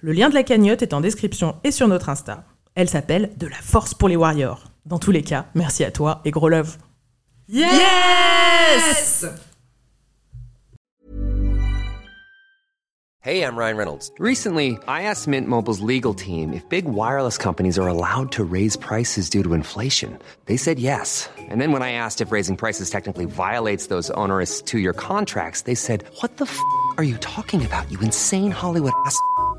Le lien de la cagnotte est en description et sur notre Insta. Elle s'appelle De la force pour les warriors. Dans tous les cas, merci à toi et gros love. Yes! Hey, I'm Ryan Reynolds. Recently, I asked Mint Mobile's legal team if big wireless companies are allowed to raise prices due to inflation. They said yes. And then when I asked if raising prices technically violates those onerous two year contracts, they said, What the f are you talking about, you insane Hollywood ass?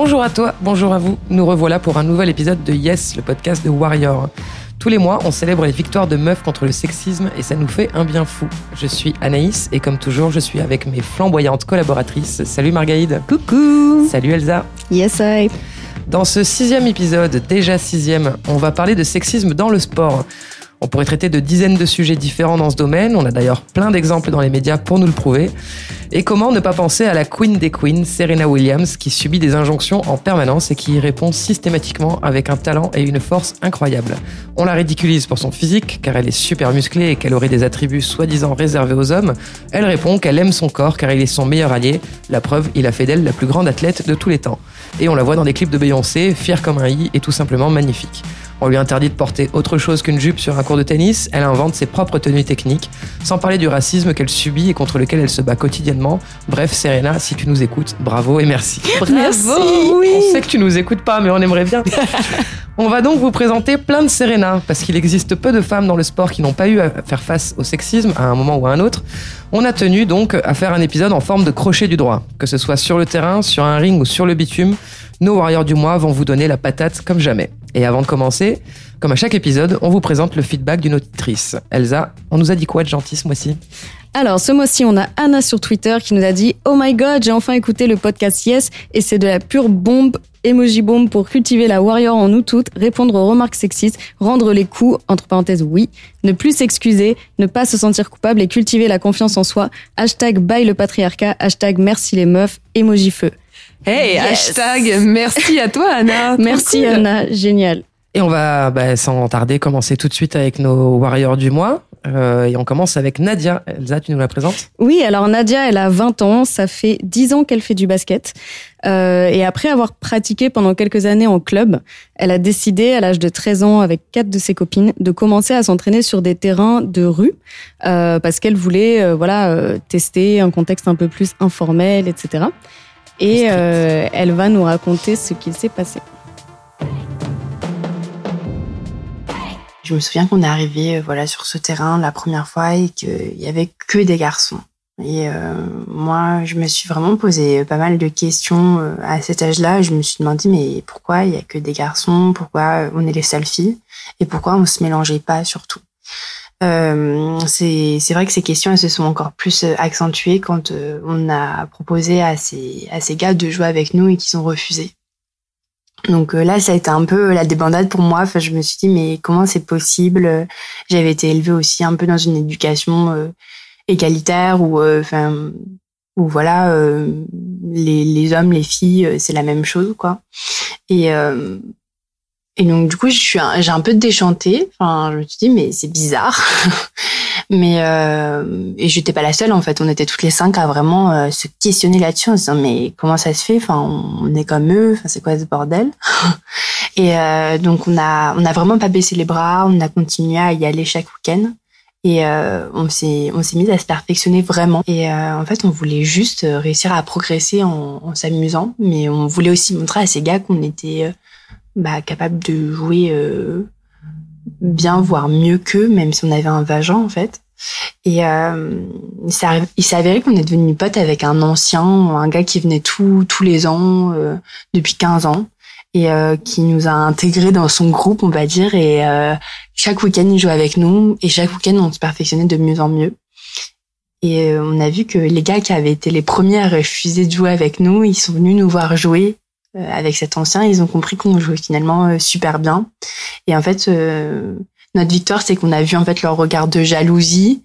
Bonjour à toi, bonjour à vous. Nous revoilà pour un nouvel épisode de Yes, le podcast de Warrior. Tous les mois, on célèbre les victoires de meufs contre le sexisme et ça nous fait un bien fou. Je suis Anaïs et comme toujours, je suis avec mes flamboyantes collaboratrices. Salut Margaïde. Coucou. Salut Elsa. Yes, I. Dans ce sixième épisode, déjà sixième, on va parler de sexisme dans le sport. On pourrait traiter de dizaines de sujets différents dans ce domaine. On a d'ailleurs plein d'exemples dans les médias pour nous le prouver. Et comment ne pas penser à la queen des queens, Serena Williams, qui subit des injonctions en permanence et qui y répond systématiquement avec un talent et une force incroyables. On la ridiculise pour son physique, car elle est super musclée et qu'elle aurait des attributs soi-disant réservés aux hommes. Elle répond qu'elle aime son corps car il est son meilleur allié. La preuve, il a fait d'elle la plus grande athlète de tous les temps. Et on la voit dans des clips de Beyoncé, fière comme un i et tout simplement magnifique. On lui interdit de porter autre chose qu'une jupe sur un cours de tennis, elle invente ses propres tenues techniques, sans parler du racisme qu'elle subit et contre lequel elle se bat quotidiennement. Bref, Serena, si tu nous écoutes, bravo et merci. Bravo, oui. On sait que tu nous écoutes pas, mais on aimerait bien. on va donc vous présenter plein de Serena, parce qu'il existe peu de femmes dans le sport qui n'ont pas eu à faire face au sexisme à un moment ou à un autre. On a tenu donc à faire un épisode en forme de crochet du droit, que ce soit sur le terrain, sur un ring ou sur le bitume nos Warriors du mois vont vous donner la patate comme jamais. Et avant de commencer, comme à chaque épisode, on vous présente le feedback d'une auditrice. Elsa, on nous a dit quoi de gentil ce mois-ci? Alors, ce mois-ci, on a Anna sur Twitter qui nous a dit Oh my god, j'ai enfin écouté le podcast Yes et c'est de la pure bombe, emoji bombe pour cultiver la warrior en nous toutes, répondre aux remarques sexistes, rendre les coups, entre parenthèses oui, ne plus s'excuser, ne pas se sentir coupable et cultiver la confiance en soi. Hashtag bye le patriarcat, hashtag merci les meufs, emoji feu. Hey, hashtag merci à toi Anna. Merci Anna, génial. Et on va bah, sans tarder commencer tout de suite avec nos warriors du mois. Euh, et on commence avec Nadia. Elsa, tu nous la présentes? Oui, alors Nadia, elle a 20 ans. Ça fait 10 ans qu'elle fait du basket. Euh, et après avoir pratiqué pendant quelques années en club, elle a décidé, à l'âge de 13 ans, avec quatre de ses copines, de commencer à s'entraîner sur des terrains de rue, euh, parce qu'elle voulait euh, voilà, euh, tester un contexte un peu plus informel, etc. Et euh, elle va nous raconter ce qu'il s'est passé. Je me souviens qu'on est arrivé euh, voilà sur ce terrain la première fois et qu'il y avait que des garçons. Et euh, moi, je me suis vraiment posé pas mal de questions euh, à cet âge-là. Je me suis demandé mais pourquoi il y a que des garçons? Pourquoi on est les seules filles? Et pourquoi on se mélangeait pas surtout? Euh, c'est vrai que ces questions elles se sont encore plus euh, accentuées quand euh, on a proposé à ces à ces gars de jouer avec nous et qu'ils ont refusé. Donc euh, là, ça a été un peu la débandade pour moi. Enfin, je me suis dit mais comment c'est possible? J'avais été élevée aussi un peu dans une éducation égalitaire où enfin où voilà les les hommes, les filles, c'est la même chose quoi. Et et donc du coup, je suis j'ai un peu déchanté. Enfin, je me suis dit mais c'est bizarre. mais euh, et j'étais pas la seule en fait. On était toutes les cinq à vraiment euh, se questionner là-dessus en se disant mais comment ça se fait? Enfin, on est comme eux. Enfin, c'est quoi ce bordel? Et euh, donc on a on a vraiment pas baissé les bras. On a continué à y aller chaque week-end. Et euh, on s'est on s'est mis à se perfectionner vraiment. Et euh, en fait, on voulait juste réussir à progresser en, en s'amusant, mais on voulait aussi montrer à ces gars qu'on était euh, bah, capable de jouer euh, bien, voire mieux qu'eux, même si on avait un vagin en fait. Et euh, il s'est avéré qu'on est devenu pote avec un ancien, un gars qui venait tous tous les ans euh, depuis 15 ans et euh, qui nous a intégrés dans son groupe, on va dire. Et euh, chaque week-end, il jouait avec nous et chaque week-end, on se perfectionnait de mieux en mieux. Et euh, on a vu que les gars qui avaient été les premiers à refuser de jouer avec nous, ils sont venus nous voir jouer avec cet ancien. Ils ont compris qu'on jouait finalement euh, super bien. Et en fait, notre victoire, c'est qu'on a vu en fait leur regard de jalousie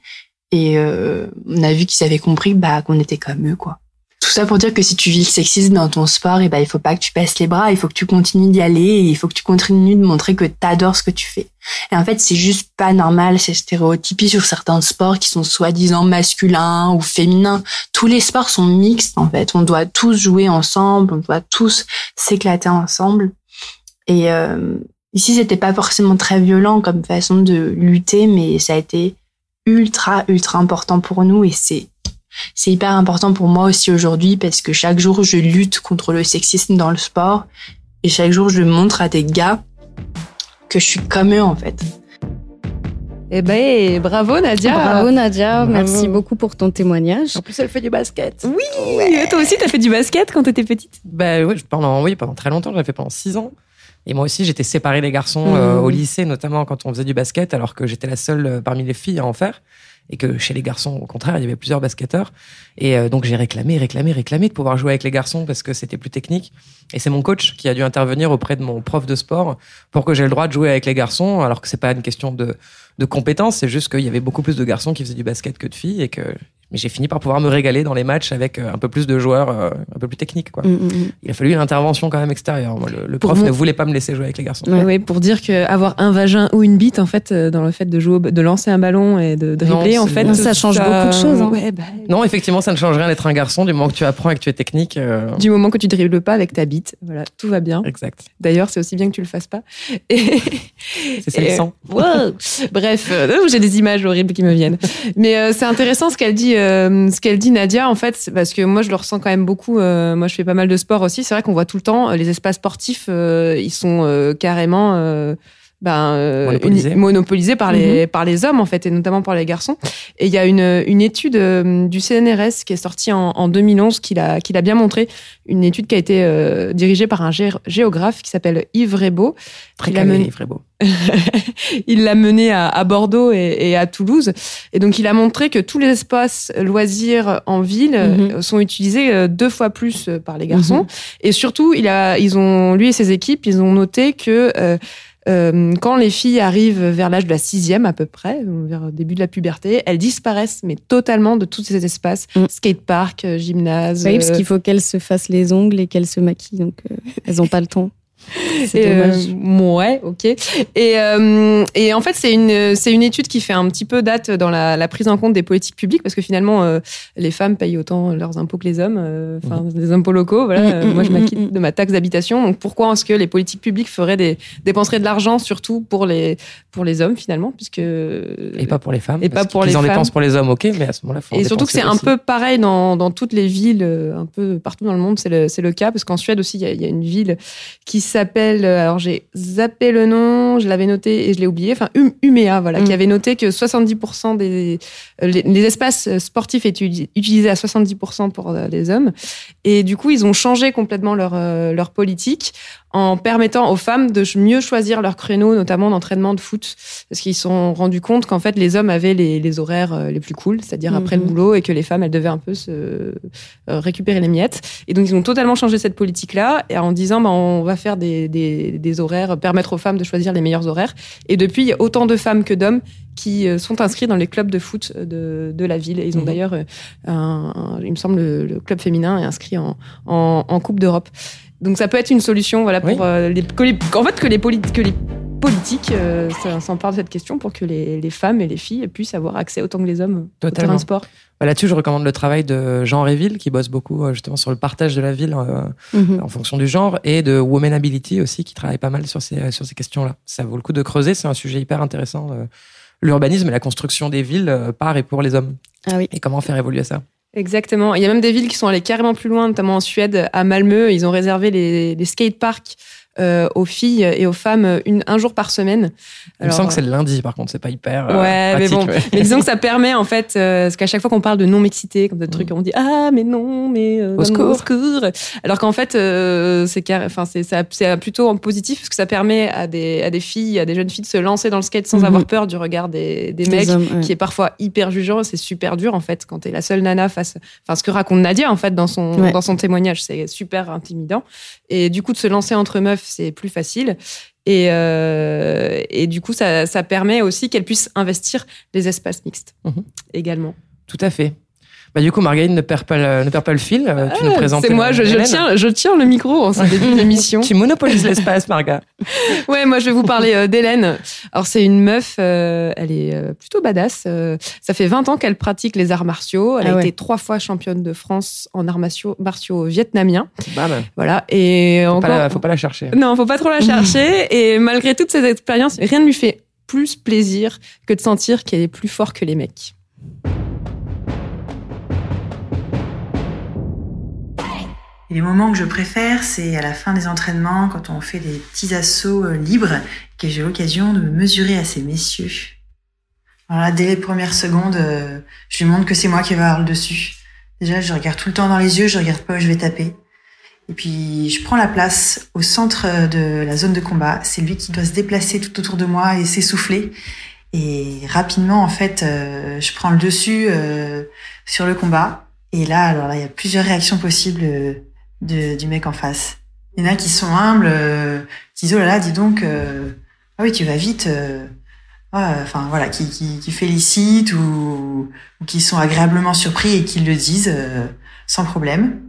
et on a vu qu'ils avaient compris bah, qu'on était comme eux, quoi. Tout ça pour dire que si tu vis le sexisme dans ton sport, et ben il faut pas que tu passes les bras, il faut que tu continues d'y aller, et il faut que tu continues de montrer que tu adores ce que tu fais. Et en fait, c'est juste pas normal, c'est stéréotypé sur certains sports qui sont soi-disant masculins ou féminins. Tous les sports sont mixtes en fait. On doit tous jouer ensemble, on doit tous s'éclater ensemble. Et euh, ici, c'était pas forcément très violent comme façon de lutter, mais ça a été ultra ultra important pour nous et c'est c'est hyper important pour moi aussi aujourd'hui parce que chaque jour je lutte contre le sexisme dans le sport et chaque jour je montre à des gars que je suis comme eux en fait. Eh ben, bravo Nadia. Bravo Nadia, merci beaucoup pour ton témoignage. En plus, elle fait du basket. Oui, ouais. toi aussi, t'as fait du basket quand t'étais petite? Bah oui, pendant, oui, pendant très longtemps, j'en ai fait pendant six ans. Et moi aussi, j'étais séparée des garçons mmh. euh, au lycée, notamment quand on faisait du basket, alors que j'étais la seule euh, parmi les filles à en faire et que chez les garçons, au contraire, il y avait plusieurs basketteurs. Et euh, donc j'ai réclamé, réclamé, réclamé de pouvoir jouer avec les garçons parce que c'était plus technique. Et c'est mon coach qui a dû intervenir auprès de mon prof de sport pour que j'ai le droit de jouer avec les garçons, alors que c'est pas une question de, de compétence, c'est juste qu'il y avait beaucoup plus de garçons qui faisaient du basket que de filles et que mais j'ai fini par pouvoir me régaler dans les matchs avec euh, un peu plus de joueurs euh, un peu plus techniques. Quoi. Mm, mm, mm. Il a fallu une intervention quand même extérieure. Moi, le, le prof ne voulait pas me laisser jouer avec les garçons. Ouais, ouais, pour dire que avoir un vagin ou une bite, en fait, euh, dans le fait de jouer, de lancer un ballon et de dribbler, non, en fait, non, ça change ça... beaucoup de choses. Hein. Ouais, bah... Non, effectivement, ça ne change rien d'être un garçon du moment que tu apprends et que tu es technique. Euh... Du moment que tu dribbles pas avec ta bite, voilà, tout va bien. Exact. D'ailleurs, c'est aussi bien que tu le fasses pas. Et... C'est salissant. Wow. Bref, euh, j'ai des images horribles qui me viennent. Mais euh, c'est intéressant ce qu'elle dit, ce qu'elle dit Nadia, en fait, parce que moi, je le ressens quand même beaucoup. Euh, moi, je fais pas mal de sport aussi. C'est vrai qu'on voit tout le temps les espaces sportifs, euh, ils sont euh, carrément ben, monopolisés. monopolisés par les Mhm. par les hommes en fait, et notamment par les garçons. Et il y a une une étude euh, du CNRS qui est sortie en, en 2011 qui l'a qui l'a bien montré. Une étude qui a été euh, dirigée par un gé- géographe qui s'appelle Yves Rebaud. Très Il calé, mené- il l'a mené à, à Bordeaux et, et à Toulouse. Et donc, il a montré que tous les espaces loisirs en ville Mhm. euh, sont utilisés euh, deux fois plus euh, par les garçons. Mhm. Et surtout, il a, ils ont, lui et ses équipes, ils ont noté que euh, quand les filles arrivent vers l'âge de la sixième à peu près, euh, vers le début de la puberté, elles disparaissent mais totalement de tous ces espaces, Mm. skatepark, euh, gymnase. Oui, parce qu'il faut qu'elles se fassent les ongles et qu'elles se maquillent, donc euh, elles n'ont pas le temps. C'est Et, dommage. euh, ouais, ok. Et, euh, et en fait, c'est une, c'est une étude qui fait un petit peu date dans la, la prise en compte des politiques publiques, parce que finalement, euh, les femmes payent autant leurs impôts que les hommes, euh, enfin, des impôts locaux. Voilà. Mm, Euh, mm, Moi, je mm, m'acquitte de ma taxe d'habitation. Donc, pourquoi est-ce que les politiques publiques feraient des, dépenseraient de l'argent, surtout pour les, pour les hommes, finalement, puisque. Et pas pour les femmes. Et pas pour les en femmes. dépensent pour les hommes, ok, mais à ce moment-là, faut Et surtout que c'est un peu pareil dans, dans toutes les villes, euh, un peu partout dans le monde, c'est le, c'est le cas, parce qu'en Suède aussi, il y y a une ville qui s'appelle, euh, alors j'ai zappé le nom, je l'avais noté et je l'ai oublié, enfin Um- Umeå, voilà, Mm. qui avait noté que 70% des euh, les, les espaces sportifs étaient uti- utilisés à 70% pour euh, les hommes. Et du coup, ils ont changé complètement leur, euh, leur politique en permettant aux femmes de mieux choisir leur créneau, notamment d'entraînement de foot. Parce qu'ils se sont rendus compte qu'en fait, les hommes avaient les, les horaires euh, les plus cool, c'est-à-dire après le Mhm. boulot, et que les femmes, elles devaient un peu se euh, récupérer les miettes. Et donc, ils ont totalement changé cette politique-là et en disant, bah, on va faire des, des, des horaires, permettre aux femmes de choisir les meilleurs horaires. Et depuis, il y a autant de femmes que d'hommes qui euh, sont inscrits dans les clubs de foot de, de la ville. Et ils ont Mhm. d'ailleurs, un, un- il me semble, le, le club féminin est inscrit en, en, en Coupe d'Europe. Donc ça peut être une solution, voilà, pour Oui. euh, les, que les- en fait que les, polit- que les politiques euh, s'emparent de cette question pour que les, les femmes et les filles puissent avoir accès autant que les hommes au Totalement. terrain de sport. Bah, Là-dessus, je recommande le travail de Jean Réville, qui bosse beaucoup euh, justement sur le partage de la ville euh, Mhm. en fonction du genre, et de Womanability aussi, qui travaille pas mal sur ces, sur ces questions-là. Ça vaut le coup de creuser, c'est un sujet hyper intéressant. l'urbanisme et la construction des villes par et pour les hommes. Ah oui. Et comment faire évoluer ça Exactement. Il y a même des villes qui sont allées carrément plus loin, notamment en Suède, à Malmö. Ils ont réservé les, les skateparks euh, aux filles et aux femmes une, un jour par semaine. Il me semble que c'est le lundi, par contre, c'est pas hyper. euh, Ouais, mais bon. Mais disons que ça permet en fait, euh, parce qu'à chaque fois qu'on parle de non-mixité, comme des trucs, on dit ah mais non, mais euh, Au donne-moi secours. Alors qu'en fait, euh, c'est enfin c'est plutôt en positif parce que ça permet à des à des filles, à des jeunes filles de se lancer dans le skate sans Mhm. avoir peur du regard des, des Des mecs. hommes, ouais. Qui est parfois hyper jugeant, c'est super dur en fait quand t'es la seule nana face, enfin ce que raconte Nadia en fait dans son Ouais. dans son témoignage, c'est super intimidant. Et du coup de se lancer entre meufs, c'est plus facile. Et, euh, et du coup, ça, ça permet aussi qu'elles puissent investir les espaces mixtes Mhm. également. Tout à fait. Bah, du coup, Margaïne ne perd pas le, ne perd pas le fil. euh, tu nous présentes. Ah, C'est moi, je, je tiens, je tiens le micro en ce début d'émission. Tu monopolises l'espace, Marga. Ouais, moi je vais vous parler euh, d'Hélène. Alors c'est une meuf, euh, elle est euh, plutôt badass. euh, ça fait 20 ans qu'elle pratique les arts martiaux. Elle Ah a ouais. été trois fois championne de France en arts martiaux, martiaux vietnamiens. Bam. Voilà. Et Faut, encore, pas la, faut pas la chercher. Non, faut pas trop la chercher. Et malgré toutes ces expériences, rien ne lui fait plus plaisir que de sentir qu'elle est plus fort que les mecs. Les moments que je préfère, c'est à la fin des entraînements, quand on fait des petits assauts euh, libres, que j'ai l'occasion de me mesurer à ces messieurs. Alors dès les premières secondes, euh, je lui montre que c'est moi qui vais avoir le dessus. Déjà, je regarde tout le temps dans les yeux, je regarde pas où je vais taper. Et puis, je prends la place au centre de la zone de combat. C'est lui qui doit se déplacer tout autour de moi et s'essouffler. Et rapidement, en fait, euh, je prends le dessus euh, sur le combat. Et là, alors là, il y a plusieurs réactions possibles euh, de, du mec en face. Il y en a qui sont humbles, euh, qui disent oh là là, dis donc, euh, ah oui, tu vas vite. euh, ah, Enfin voilà, qui, qui, qui félicitent ou, ou qui sont agréablement surpris et qui le disent euh, sans problème.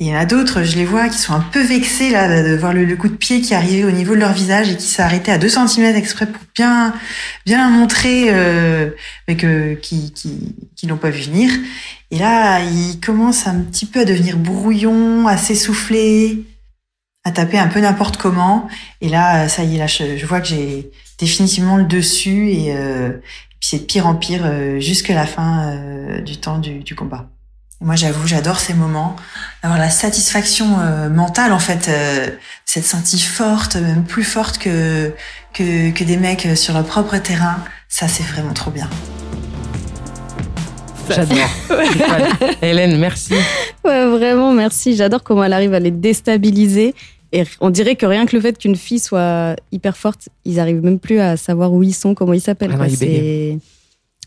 Et il y en a d'autres, je les vois, qui sont un peu vexés là de voir le, coup de pied qui arrivait au niveau de leur visage et qui s'est arrêté à 2 cm exprès pour bien bien montrer euh, mais que qui qui qui pas vu venir. Et là, il commence un petit peu à devenir brouillon, à s'essouffler, à taper un peu n'importe comment. Et là, ça y est, là, je, je vois que j'ai définitivement le dessus et, euh, puis c'est de pire en pire euh, jusqu'à la fin euh, du temps du, du combat. Moi, j'avoue, j'adore ces moments, d'avoir la satisfaction euh, mentale, en fait, euh, cette sentie forte, même plus forte que, que, que des mecs euh, sur leur propre terrain. Ça, c'est vraiment trop bien. J'adore. Hélène, merci. Ouais, vraiment, merci. J'adore comment elle arrive à les déstabiliser. Et on dirait que rien que le fait qu'une fille soit hyper forte, ils arrivent même plus à savoir où ils sont, comment ils s'appellent. Ah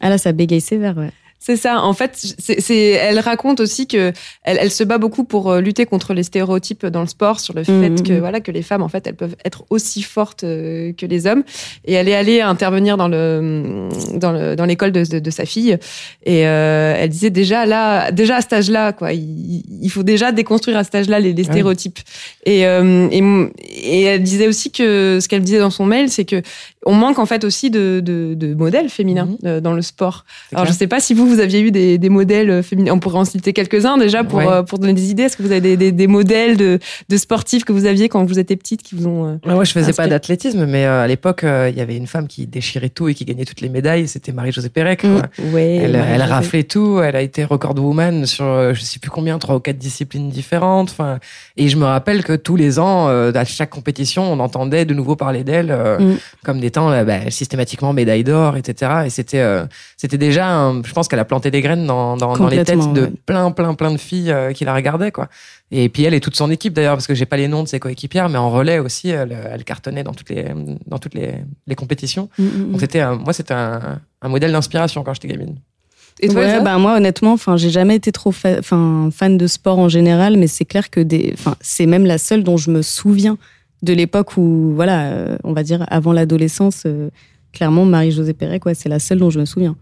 Ah là, ça bégaye sévère, ouais. C'est ça. En fait, c'est, elle raconte aussi que elle, elle se bat beaucoup pour euh, lutter contre les stéréotypes dans le sport, sur le fait Mhm. que voilà que les femmes en fait elles peuvent être aussi fortes euh, que les hommes. Et elle est allée intervenir dans le dans le dans l'école de, de, de sa fille. Et euh, elle disait déjà là, déjà à cet âge-là, quoi, il, il faut déjà déconstruire à cet âge-là les, les Ouais. stéréotypes. Et, euh, et et elle disait aussi que ce qu'elle disait dans son mail, c'est que on manque en fait aussi de de, de modèles féminins euh, dans le sport. Alors, clair. je sais pas si vous, vous aviez eu des, des modèles euh, féminins. On pourrait en citer quelques-uns déjà pour, Ouais. euh, pour donner des idées. Est-ce que vous avez des, des, des modèles de, de sportifs que vous aviez quand vous étiez petite qui vous ont. euh, Ouais, Moi, je faisais pas d'athlétisme, mais euh, à l'époque, il y avait une femme qui déchirait tout et qui gagnait toutes les médailles. C'était Marie-Josée Pérec. Mm. Ouais, Elle, ouais, elle ouais. raflait tout. Elle a été record woman sur je sais plus combien, trois ou quatre disciplines différentes. Enfin, et je me rappelle que tous les ans, à chaque compétition, on entendait de nouveau parler d'elle Mm. comme d'étant euh, bah, systématiquement médaille d'or, etc. Et c'était, c'était déjà, un- je pense qu'elle a planté des graines dans, dans, dans les têtes de ouais. plein, plein, plein de filles euh, qui la regardaient, quoi. Et puis elle et toute son équipe d'ailleurs, parce que j'ai pas les noms de ses coéquipières, mais en relais aussi, elle, elle cartonnait dans toutes les, dans toutes les, les compétitions. Mm, mm, Donc c'était, un- moi, c'était un, un modèle d'inspiration quand j'étais gamine. Et toi, ouais, bah moi honnêtement, enfin j'ai jamais été trop fa- fan de sport en général, mais c'est clair que des, enfin c'est même la seule dont je me souviens de l'époque où voilà, euh, on va dire avant l'adolescence, euh, clairement Marie-Josée Pérec, ouais, c'est la seule dont je me souviens.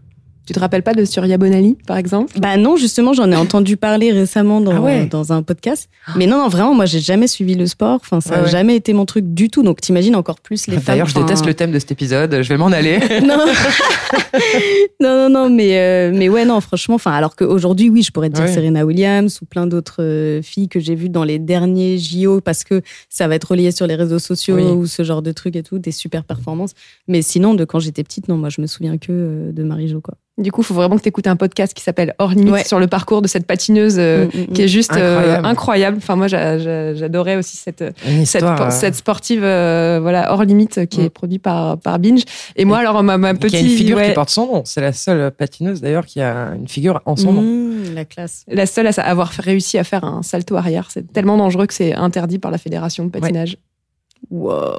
Tu te rappelles pas de Surya Bonali, par exemple? Bah non, justement, j'en ai entendu parler récemment dans, Ah ouais. dans un podcast. Mais non, non, vraiment, moi, j'ai jamais suivi le sport. Enfin, ça Ouais, a ouais. jamais été mon truc du tout. Donc, t'imagines encore plus les femmes. D'ailleurs, je déteste le thème de cet épisode. Je vais m'en aller. non. non, non, non, mais, euh, mais ouais, non, franchement, enfin, alors qu'aujourd'hui, oui, je pourrais te dire Ouais. Serena Williams ou plein d'autres euh, filles que j'ai vues dans les derniers JO parce que ça va être relié sur les réseaux sociaux Oui. ou ce genre de trucs et tout, des super performances. Mais sinon, de quand j'étais petite, non, moi, je me souviens que euh, de Marie-Jo, quoi. Du coup, il faut vraiment que tu écoutes un podcast qui s'appelle Hors Limite Ouais. sur le parcours de cette patineuse euh, Mm, mm, mm. qui est juste euh, Incroyable. Enfin, moi, j'a- j'a- j'adorais aussi cette, histoire, euh, cette sportive euh, voilà, Hors Limite qui est produite par, par Binge. Et moi, alors, ma, ma qui petite. a une figure ouais, qui porte son nom. C'est la seule patineuse d'ailleurs qui a une figure en son nom. La classe. la seule à avoir réussi à faire un salto arrière. C'est tellement dangereux que c'est interdit par la fédération de patinage. Wow.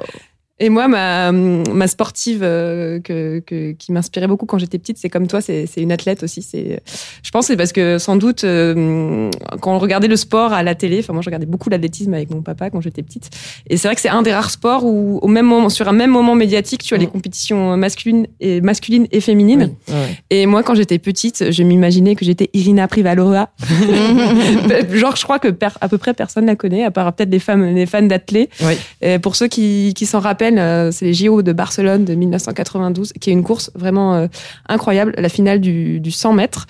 Et moi, ma, ma sportive euh, que, que- qui m'inspirait beaucoup quand j'étais petite, c'est comme toi, c'est une athlète aussi. C'est, je pense que c'est parce que sans doute, euh, quand on regardait le sport à la télé, enfin moi je regardais beaucoup l'athlétisme avec mon papa quand j'étais petite, et c'est vrai que c'est un des rares sports où au même moment, sur un même moment médiatique, tu as les Mm. compétitions masculines et masculines et féminines. Oui, ouais. Et moi, quand j'étais petite, je m'imaginais que j'étais Irina Privalova. Genre, je crois que à peu près personne la connaît, à part peut-être les femmes, les fans d'athlètes. Oui. Pour ceux qui, qui s'en rappellent, euh, c'est les JO de Barcelone de 1992, qui est une course vraiment euh, incroyable, la finale du, du 100 mètres,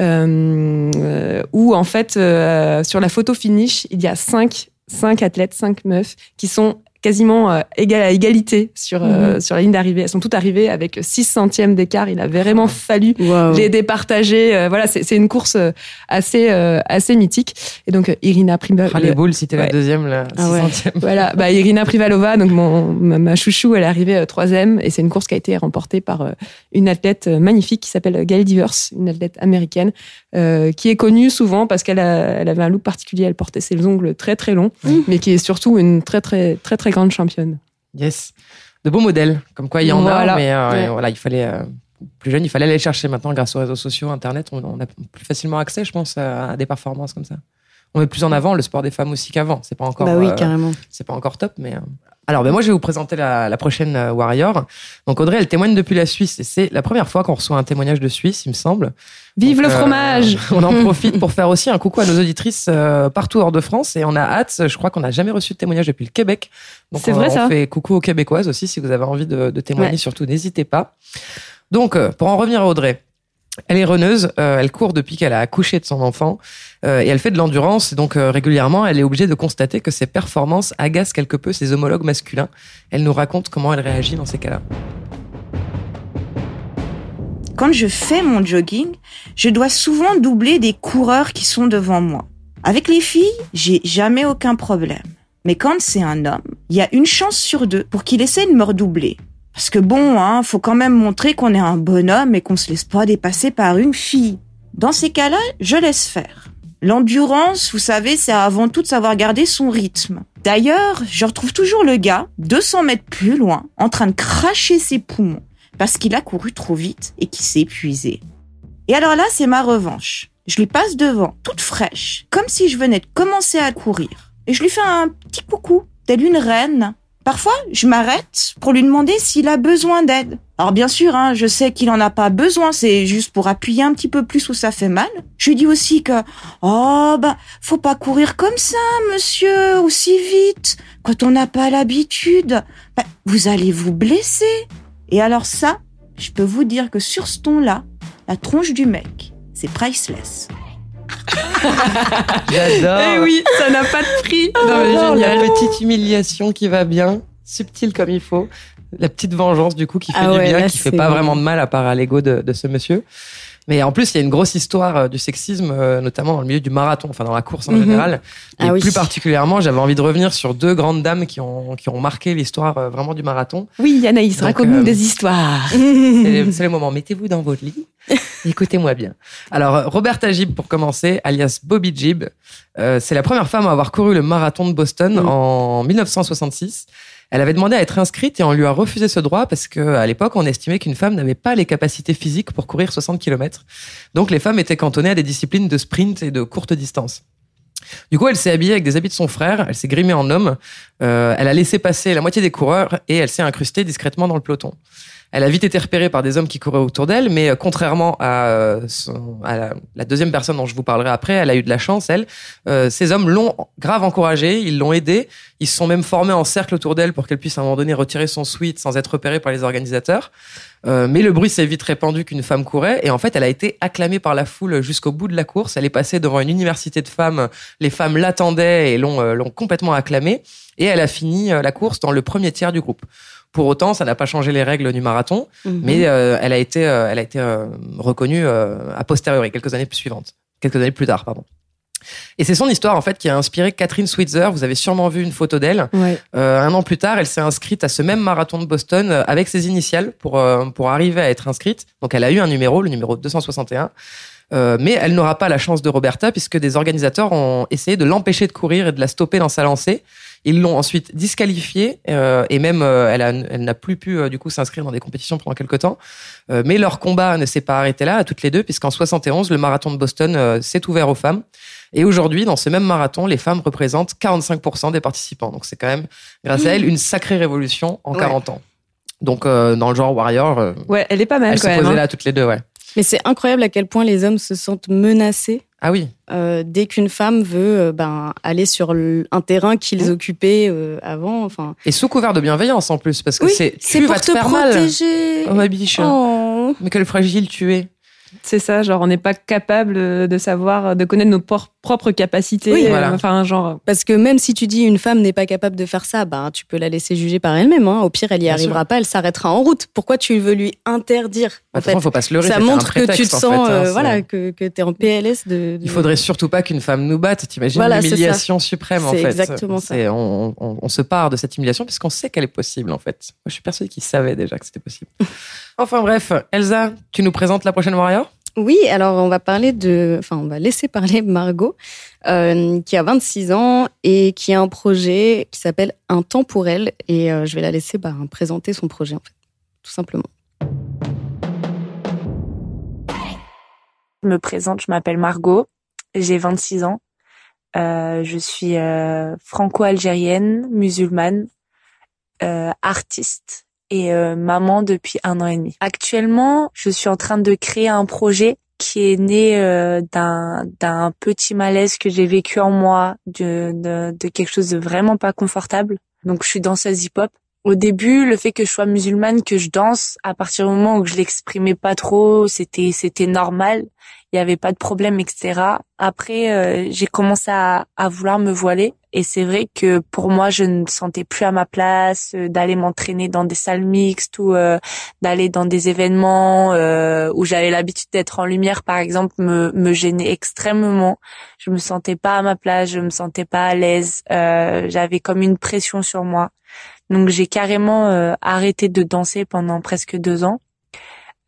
euh, où en fait, sur la photo finish, il y a cinq, cinq athlètes, cinq meufs, qui sont quasiment euh, égal à égalité sur, euh, sur la ligne d'arrivée. Elles sont toutes arrivées avec 6 centièmes d'écart. Il a vraiment fallu Wow. les départager. Euh, voilà, c'est c'est une course assez, euh, assez mythique. Et donc, Irina Privalova. Ah, les boules, si t'es la Ouais. deuxième, la Ah ouais. 600e. Voilà, bah, Irina Privalova, donc mon, ma, ma chouchou, elle est arrivée troisième et c'est une course qui a été remportée par euh, une athlète magnifique qui s'appelle Gail Divers, une athlète américaine euh, qui est connue souvent parce qu'elle a- elle avait un look particulier, elle portait ses ongles très très longs, mais qui est surtout une très très très très grande championne. Yes. De beaux modèles. Comme quoi, il y en Voilà. a, mais euh, Ouais. voilà, il fallait. euh, plus jeune, il fallait aller les chercher maintenant grâce aux réseaux sociaux, Internet. On, on a plus facilement accès, je pense, à, des performances comme ça. On met plus en avant le sport des femmes aussi qu'avant. C'est pas encore. Bah oui, euh, carrément. c'est pas encore top, mais. euh, Alors, ben moi, je vais vous présenter la, la prochaine euh, Warrior. Donc, Audrey, elle témoigne depuis la Suisse. Et c'est la première fois qu'on reçoit un témoignage de Suisse, il me semble. Vive Donc, le euh, fromage On en profite pour faire aussi un coucou à nos auditrices euh, partout hors de France. Et on a hâte. Je crois qu'on n'a jamais reçu de témoignage depuis le Québec. Donc, C'est on, vrai, on ça fait coucou aux Québécoises aussi. Si vous avez envie de, de témoigner, Ouais. surtout, n'hésitez pas. Donc, euh, pour en revenir à Audrey. Elle est runneuse, euh, elle court depuis qu'elle a accouché de son enfant euh, et elle fait de l'endurance. Et donc euh, régulièrement, elle est obligée de constater que ses performances agacent quelque peu ses homologues masculins. Elle nous raconte comment elle réagit dans ces cas-là. Quand je fais mon jogging, je dois souvent doubler des coureurs qui sont devant moi. Avec les filles, j'ai jamais aucun problème. Mais quand c'est un homme, il y a une chance sur deux pour qu'il essaie de me redoubler. Parce que bon, hein, faut quand même montrer qu'on est un bonhomme et qu'on se laisse pas dépasser par une fille. Dans ces cas-là, je laisse faire. L'endurance, vous savez, c'est avant tout de savoir garder son rythme. D'ailleurs, je retrouve toujours le gars, 200 mètres plus loin, en train de cracher ses poumons parce qu'il a couru trop vite et qu'il s'est épuisé. Et alors là, c'est ma revanche. Je lui passe devant, toute fraîche, comme si je venais de commencer à courir. Et je lui fais un petit coucou, telle une reine. Parfois, je m'arrête pour lui demander s'il a besoin d'aide. Alors bien sûr, hein, je sais qu'il en a pas besoin, c'est juste pour appuyer un petit peu plus où ça fait mal. Je lui dis aussi que, oh, bah, faut pas courir comme ça, monsieur, aussi vite. Quand on n'a pas l'habitude, bah, vous allez vous blesser. Et alors ça, je peux vous dire que sur ce ton-là, la tronche du mec, c'est priceless. J'adore. Eh oui, ça n'a pas de prix. Non, mais génial. la petite humiliation qui va bien, subtile comme il faut. La petite vengeance du coup qui fait Ah du ouais, bien, là, qui fait pas vraiment de mal à part à l'ego de, de ce monsieur. Mais en plus, il y a une grosse histoire euh, du sexisme, euh, notamment dans le milieu du marathon, enfin dans la course en Mhm. général. Et Ah oui. plus particulièrement, j'avais envie de revenir sur deux grandes dames qui ont, qui ont marqué l'histoire euh, vraiment du marathon. Oui, Anaïs, raconte-nous euh, des histoires. C'est le moment. Mettez-vous dans votre lit. Écoutez-moi bien. Alors, Roberta Gibb, pour commencer, alias Bobby Gibb, euh, c'est la première femme à avoir couru le marathon de Boston Mm. en 1966. Elle avait demandé à être inscrite et on lui a refusé ce droit parce que à l'époque, on estimait qu'une femme n'avait pas les capacités physiques pour courir 60 km. Donc, les femmes étaient cantonnées à des disciplines de sprint et de courte distance. Du coup, elle s'est habillée avec des habits de son frère, elle s'est grimée en homme, euh, elle a laissé passer la moitié des coureurs et elle s'est incrustée discrètement dans le peloton. Elle a vite été repérée par des hommes qui couraient autour d'elle, mais euh, contrairement à, euh, à la, deuxième personne dont je vous parlerai après, elle a eu de la chance, elle. Euh, ces hommes l'ont grave encouragée, ils l'ont aidée, ils se sont même formés en cercle autour d'elle pour qu'elle puisse à un moment donné retirer son sweat sans être repérée par les organisateurs. Euh, mais le bruit s'est vite répandu qu'une femme courait et en fait elle a été acclamée par la foule jusqu'au bout de la course. Elle est passée devant une université de femmes, les femmes l'attendaient et l'ont euh, complètement acclamée et elle a fini la course dans le premier tiers du groupe. Pour autant, ça n'a pas changé les règles du marathon, Mhm. mais euh, elle a été, euh, elle a été euh, reconnue a posteriori, quelques années suivantes, quelques années plus tard, pardon. Et c'est son histoire en fait qui a inspiré Catherine Switzer. Vous avez sûrement vu une photo d'elle. Ouais. Un an plus tard, elle s'est inscrite à ce même marathon de Boston avec ses initiales pour pour arriver à être inscrite. Donc elle a eu un numéro, le numéro 261. Euh, mais elle n'aura pas la chance de Roberta puisque des organisateurs ont essayé de l'empêcher de courir et de la stopper dans sa lancée. Ils l'ont ensuite disqualifiée euh, et même euh, elle, a- elle n'a plus pu euh, du coup s'inscrire dans des compétitions pendant quelques temps. Euh, mais leur combat ne s'est pas arrêté là à toutes les deux puisqu'en 71 le marathon de Boston s'est ouvert aux femmes. Et aujourd'hui, dans ce même marathon, les femmes représentent 45% des participants. Donc c'est quand même, grâce à elle, une sacrée révolution en Ouais. 40 ans. Donc euh, dans le genre warrior, Ouais, elle est pas mal elles se quand même. posaient hein. là toutes les deux, ouais. Mais c'est incroyable à quel point les hommes se sentent menacés Ah oui, euh, dès qu'une femme veut euh, ben, aller sur le- un terrain qu'ils Mmh. occupaient euh, avant. Enfin, et sous couvert de bienveillance en plus, parce que oui, c'est c'est tu pour vas te te faire mal. protéger. Oh ma biche, Oh. mais quel fragile tu es. C'est ça, genre on n'est pas capable de savoir, de connaître nos por- propres capacités. Oui, euh, voilà. Enfin, genre. Parce que même si tu dis une femme n'est pas capable de faire ça, ben, tu peux la laisser juger par elle-même. Hein. Au pire, elle y Bien arrivera pas, elle s'arrêtera en route. Pourquoi tu veux lui interdire Bah, en façon, fait? faut pas se leurrer. Ça montre que tu te en sens, fait, hein, euh, voilà, que, que tu es en PLS de, de- Il faudrait surtout pas qu'une femme nous batte. T'imagines Voilà, c'est l'humiliation suprême en C'est fait. exactement ça. C'est- On, on, on se part de cette humiliation parce qu'on sait qu'elle est possible en fait. Moi, je suis persuadée qu'ils savaient déjà que c'était possible. enfin bref, Elsa, tu nous présentes la prochaine warrior Oui, alors on va parler de, enfin on va laisser parler Margot, euh, qui a 26 ans et qui a un projet qui s'appelle Un temps pour elle. Et euh, je vais la laisser bah, présenter son projet en fait, tout simplement. Je me présente, je m'appelle Margot, j'ai 26 ans. Euh, je suis euh, franco-algérienne, musulmane, euh, artiste et euh, maman depuis un an et demi. Actuellement, je suis en train de créer un projet qui est né euh, d'un d'un petit malaise que j'ai vécu en moi, de, de de quelque chose de vraiment pas confortable. Donc je suis danseuse hip-hop. Au début, le fait que je sois musulmane, que je danse, à partir du moment où je l'exprimais pas trop, c'était c'était normal il y avait pas de problème, etc. Après, euh, j'ai commencé à, à vouloir me voiler et c'est vrai que pour moi, je ne sentais plus à ma place euh, d'aller m'entraîner dans des salles mixtes ou euh, d'aller dans des événements euh, où j'avais l'habitude d'être en lumière, par exemple, me, me gênait extrêmement. Je me sentais pas à ma place, je me sentais pas à l'aise. Euh, j'avais comme une pression sur moi. Donc j'ai carrément euh, arrêté de danser pendant presque deux ans.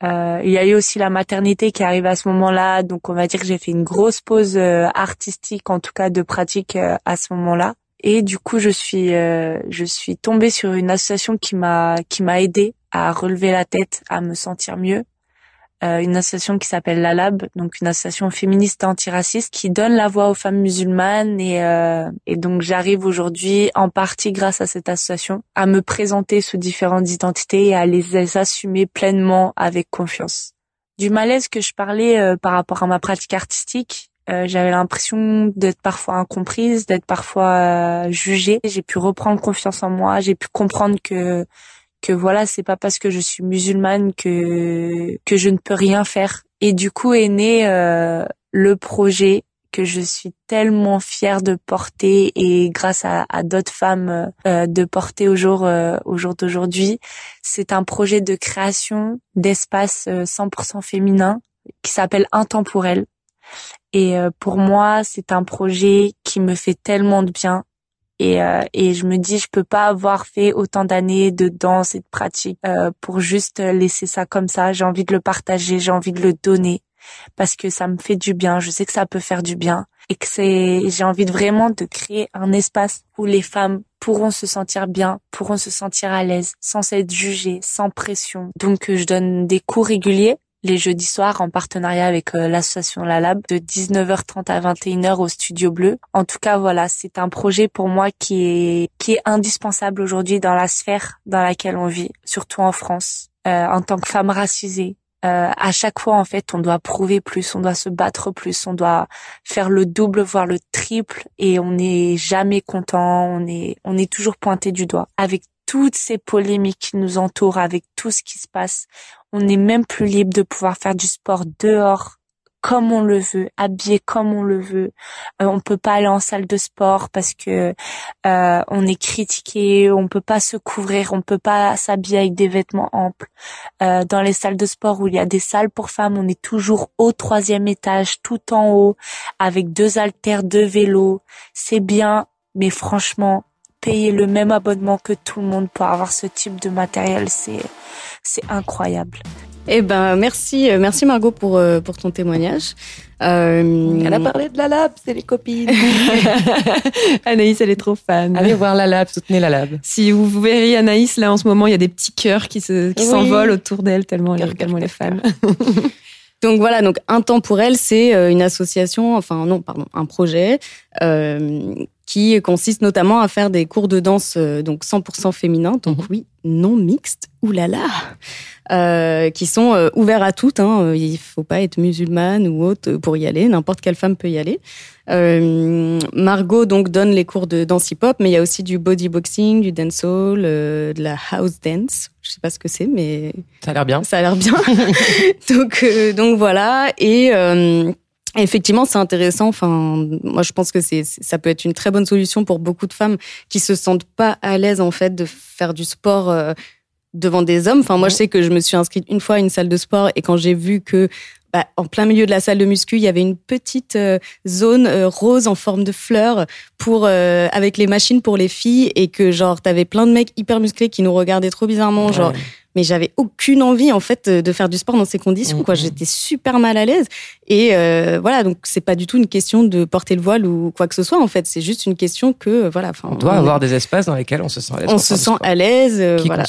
Euh, il y a eu aussi la maternité qui arrive à ce moment-là, donc on va dire que j'ai fait une grosse pause euh, artistique, en tout cas de pratique euh, à ce moment-là. Et du coup, je suis euh, je suis tombée sur une association qui m'a qui m'a aidée à relever la tête, à me sentir mieux. Euh, une association qui s'appelle La Lab, donc une association féministe antiraciste qui donne la voix aux femmes musulmanes et euh, et donc j'arrive aujourd'hui en partie grâce à cette association à me présenter sous différentes identités et à les assumer pleinement avec confiance. Du malaise que je parlais euh, par rapport à ma pratique artistique, euh, j'avais l'impression d'être parfois incomprise, d'être parfois euh, jugée. J'ai pu reprendre confiance en moi, j'ai pu comprendre que que voilà, c'est pas parce que je suis musulmane que que je ne peux rien faire. Et du coup est né euh, le projet que je suis tellement fière de porter et grâce à, d'autres femmes euh, de porter au jour euh, au jour d'aujourd'hui. C'est un projet de création d'espace euh, 100% féminin qui s'appelle Intemporel. Et euh, pour moi, c'est un projet qui me fait tellement de bien. Et, euh, et je me dis, je peux pas avoir fait autant d'années de danse et de pratique euh, pour juste laisser ça comme ça. J'ai envie de le partager, j'ai envie de le donner parce que ça me fait du bien. Je sais que ça peut faire du bien et que c'est, j'ai envie vraiment de créer un espace où les femmes pourront se sentir bien, pourront se sentir à l'aise, sans être jugées, sans pression. Donc, je donne des cours réguliers les jeudis soirs en partenariat avec euh, l'association La Lab de 19h30 à 21h au Studio Bleu. En tout cas, voilà, c'est un projet pour moi qui est qui est indispensable aujourd'hui dans la sphère dans laquelle on vit, surtout en France. euh, en tant que femme racisée. Euh, à chaque fois, en fait, on doit prouver plus, on doit se battre plus, on doit faire le double, voire le triple, et on n'est jamais content, on est, on est toujours pointé du doigt. Avec toutes ces polémiques qui nous entourent, avec tout ce qui se passe, on n'est même plus libre de pouvoir faire du sport dehors comme on le veut, habillé comme on le veut. Euh, on peut pas aller en salle de sport parce que euh, on est critiqué, on peut pas se couvrir, on peut pas s'habiller avec des vêtements amples. Euh, dans les salles de sport où il y a des salles pour femmes, on est toujours au troisième étage, tout en haut, avec deux haltères, deux vélos. C'est bien, mais franchement, payer le même abonnement que tout le monde pour avoir ce type de matériel, c'est c'est incroyable. Eh ben merci, euh, merci Margot pour euh, pour ton témoignage. Euh... Elle a parlé de la lab, c'est les copines. Anaïs, elle est trop fan. Allez voir la lab, soutenez la lab. Si vous verriez Anaïs là en ce moment, il y a des petits cœurs qui se qui s'envolent autour d'elle tellement elle, tellement elle est fan. Donc voilà, donc un temps pour elle, c'est une association, enfin non, pardon, un projet euh, qui consiste notamment à faire des cours de danse euh, donc 100% féminins, donc mhm. oui, non mixtes, oulala, euh, qui sont euh, ouverts à toutes. Hein, il faut pas être musulmane ou autre pour y aller, n'importe quelle femme peut y aller. Euh, Margot donc donne les cours de danse hip-hop, mais il y a aussi du bodyboxing, du dancehall, euh, de la house dance. Je sais pas ce que c'est, mais ça a l'air bien. Ça a l'air bien. donc donc voilà et Effectivement, c'est intéressant. Enfin, moi, je pense que c'est, ça peut être une très bonne solution pour beaucoup de femmes qui se sentent pas à l'aise en fait de faire du sport euh, devant des hommes. Enfin, moi, je sais que je me suis inscrite une fois à une salle de sport et quand j'ai vu que bah, en plein milieu de la salle de muscu, il y avait une petite euh, zone euh, rose en forme de fleur pour avec les machines pour les filles et que genre t'avais plein de mecs hyper musclés qui nous regardaient trop bizarrement, genre mais j'avais aucune envie en fait de faire du sport dans ces conditions. Quoi, mm-hmm. j'étais super mal à l'aise. Et euh, voilà, donc c'est pas du tout une question de porter le voile ou quoi que ce soit. En fait, c'est juste une question que voilà. On doit avoir des espaces dans lesquels on se sent à l'aise. On se sent à l'aise, euh, voilà.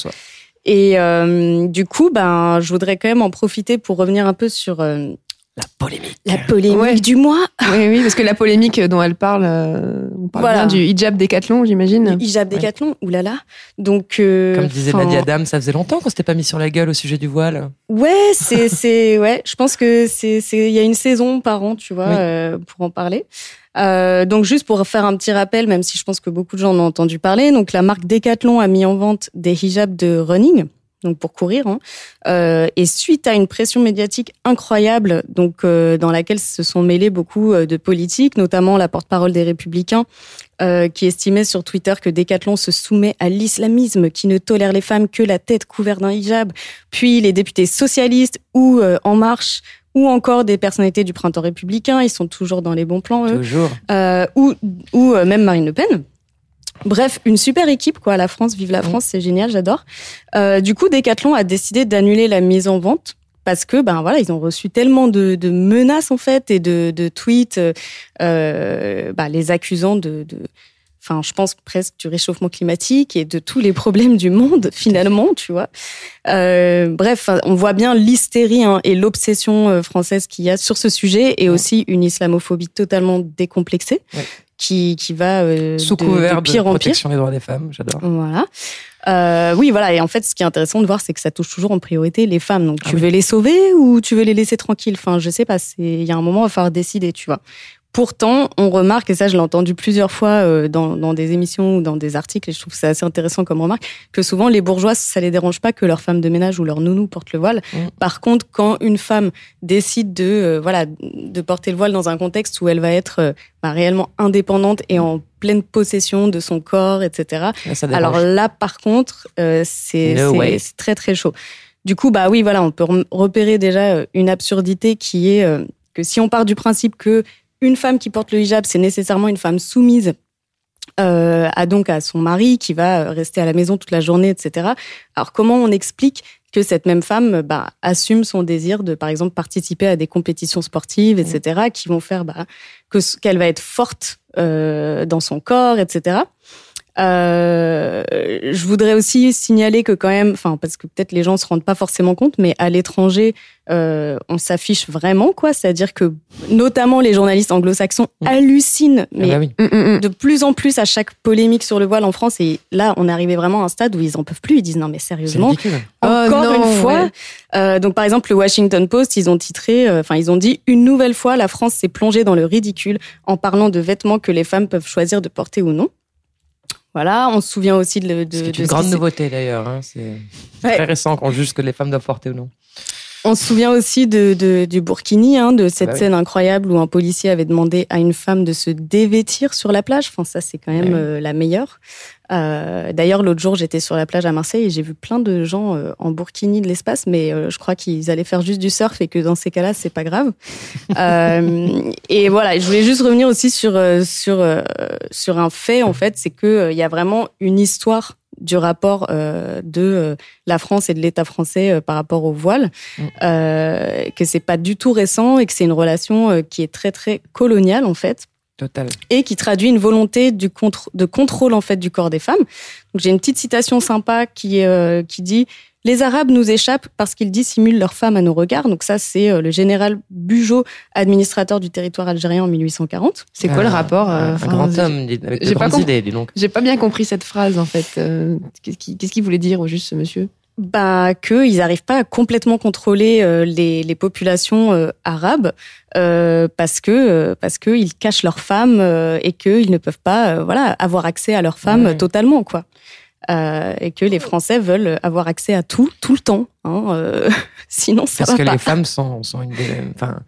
Et euh, du coup, ben, je voudrais quand même en profiter pour revenir un peu sur euh, la polémique. La polémique du mois. Oui, oui, parce que la polémique dont elle parle, euh, on parle bien du hijab décathlon, j'imagine. Le hijab décathlon, oulala. Donc, euh, comme disait Nadia Adam, ça faisait longtemps qu'on s'était pas mis sur la gueule au sujet du voile. Ouais, c'est, c'est, ouais, je pense que c'est, c'est, il y a une saison par an, tu vois, euh, pour en parler. Euh, donc juste pour faire un petit rappel, même si je pense que beaucoup de gens en ont entendu parler, donc la marque Decathlon a mis en vente des hijabs de running donc pour courir. Hein. Euh, et suite à une pression médiatique incroyable, donc euh, dans laquelle se sont mêlés beaucoup euh, de politiques, notamment la porte-parole des Républicains, euh, qui estimait sur Twitter que Decathlon se soumet à l'islamisme, qui ne tolère les femmes que la tête couverte d'un hijab, puis les députés socialistes ou En Marche ou encore des personnalités du printemps républicain, ils sont toujours dans les bons plans, eux. Toujours. ou ou même Marine Le Pen. Bref, une super équipe, quoi. La France, vive la France, c'est génial, j'adore. Euh, du coup, Decathlon a décidé d'annuler la mise en vente parce que ben voilà ils ont reçu tellement de, de menaces en fait et de, de tweets euh, bah, les accusant de, de enfin je pense presque du réchauffement climatique et de tous les problèmes du monde finalement tu vois. Euh, bref on voit bien l'hystérie hein, et l'obsession euh, française qu'il y a sur ce sujet et aussi une islamophobie totalement décomplexée qui, qui va euh, sous couvert de, pire en protection des droits des femmes, j'adore. Voilà. Euh, oui, voilà. Et en fait, ce qui est intéressant de voir, c'est que ça touche toujours en priorité les femmes. Donc, tu ah veux les sauver ou tu veux les laisser tranquilles? Enfin, je sais pas. Il y a un moment, il va falloir décider, tu vois. Pourtant, on remarque, et ça je l'ai entendu plusieurs fois euh, dans, dans, des émissions ou dans des articles, et je trouve que c'est assez intéressant comme remarque, que souvent les bourgeois, ça les dérange pas que leur femme de ménage ou leur nounou porte le voile. Mm. Par contre, quand une femme décide de euh, voilà de porter le voile dans un contexte où elle va être euh, bah, réellement indépendante et en pleine possession de son corps, etc. alors là, par contre, c'est très très chaud. Du coup, bah oui, voilà, on peut repérer déjà une absurdité qui est que si on part du principe que une femme qui porte le hijab, c'est nécessairement une femme soumise euh, à donc à son mari qui va rester à la maison toute la journée, etc. Alors comment on explique que cette même femme bah, assume son désir de, par exemple, participer à des compétitions sportives, etc., qui vont faire bah, que qu'elle va être forte euh, dans son corps, etc. Euh, je voudrais aussi signaler que quand même, enfin parce que peut-être les gens se rendent pas forcément compte, mais à l'étranger, euh, on s'affiche vraiment quoi? C'est-à-dire que notamment les journalistes anglo-saxons Mm. hallucinent, mais Ah bah oui. Mm, de plus en plus à chaque polémique sur le voile en France. Et là, on est arrivé vraiment à un stade où ils en peuvent plus. Ils disent non mais sérieusement, encore Oh non, une fois? ouais. Euh, donc par exemple, le Washington Post, ils ont titré, euh, enfin ils ont dit une nouvelle fois, la France s'est plongée dans le ridicule en parlant de vêtements que les femmes peuvent choisir de porter ou non. Voilà, on se souvient aussi de, de, C'est une grande nouveauté d'ailleurs. hein. C'est Ouais. très récent qu'on juge ce que les femmes doivent porter ou non. On se souvient aussi de, de- du Burkini, hein, de cette Bah oui. scène incroyable où un policier avait demandé à une femme de se dévêtir sur la plage. Enfin, ça, c'est quand même euh, la meilleure. Euh, D'ailleurs, l'autre jour, j'étais sur la plage à Marseille et j'ai vu plein de gens euh, en Burkini de l'espace, mais euh, je crois qu'ils allaient faire juste du surf et que dans ces cas-là, c'est pas grave. Et voilà, je voulais juste revenir aussi sur sur sur un fait en fait, c'est que il y a vraiment une histoire du rapport euh, de euh, la France et de l'État français euh, par rapport au voile, Mm. euh, que c'est pas du tout récent et que c'est une relation euh, qui est très très coloniale en fait Total. et qui traduit une volonté du contre, de contrôle en fait du corps des femmes. Donc j'ai une petite citation sympa qui euh, qui dit les Arabes nous échappent parce qu'ils dissimulent leurs femmes à nos regards. Donc ça c'est euh, le général Bugeaud, administrateur du territoire algérien en 1840. C'est quoi le Un- rapport euh, Un, grand homme avec de grandes idées, dis donc. J'ai pas bien compris cette phrase en fait. Euh, Qu'est-ce qu'il voulait dire au juste ce monsieur? Bah, qu'ils n'arrivent pas à complètement contrôler euh, les, les populations euh, arabes euh, parce que euh, parce que ils cachent leurs femmes euh, et qu'ils ne peuvent pas euh, voilà avoir accès à leurs femmes totalement quoi. Euh, et que les Français veulent avoir accès à tout tout le temps. Hein, euh, sinon ça Parce va que pas. les femmes sont, sont une des. Enfin,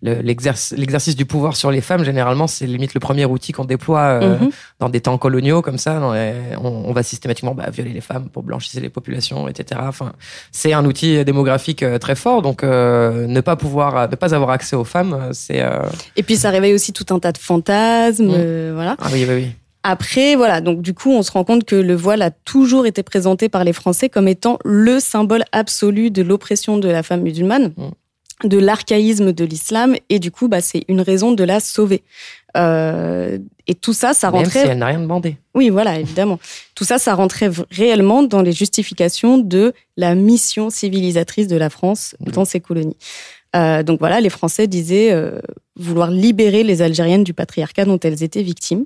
le- l'exercice du pouvoir sur les femmes, généralement, c'est limite le premier outil qu'on déploie euh, Mhm. dans des temps coloniaux comme ça. les- on, on va systématiquement bah, violer les femmes pour blanchir les populations, etc. Enfin, c'est un outil démographique très fort. Donc, euh, ne pas pouvoir, ne pas avoir accès aux femmes, c'est. euh, Et puis ça réveille aussi tout un tas de fantasmes. Euh, voilà. Ah oui, oui, oui. Après, voilà, donc du coup, on se rend compte que le voile a toujours été présenté par les Français comme étant le symbole absolu de l'oppression de la femme musulmane, Mm. de l'archaïsme de l'islam, et du coup, bah, c'est une raison de la sauver. Euh, et tout ça, ça Même rentrait. si elle n'a rien demandé. Oui, voilà, évidemment. Tout ça, ça rentrait réellement dans les justifications de la mission civilisatrice de la France dans ses colonies. Euh, donc voilà, les Français disaient euh, vouloir libérer les Algériennes du patriarcat dont elles étaient victimes.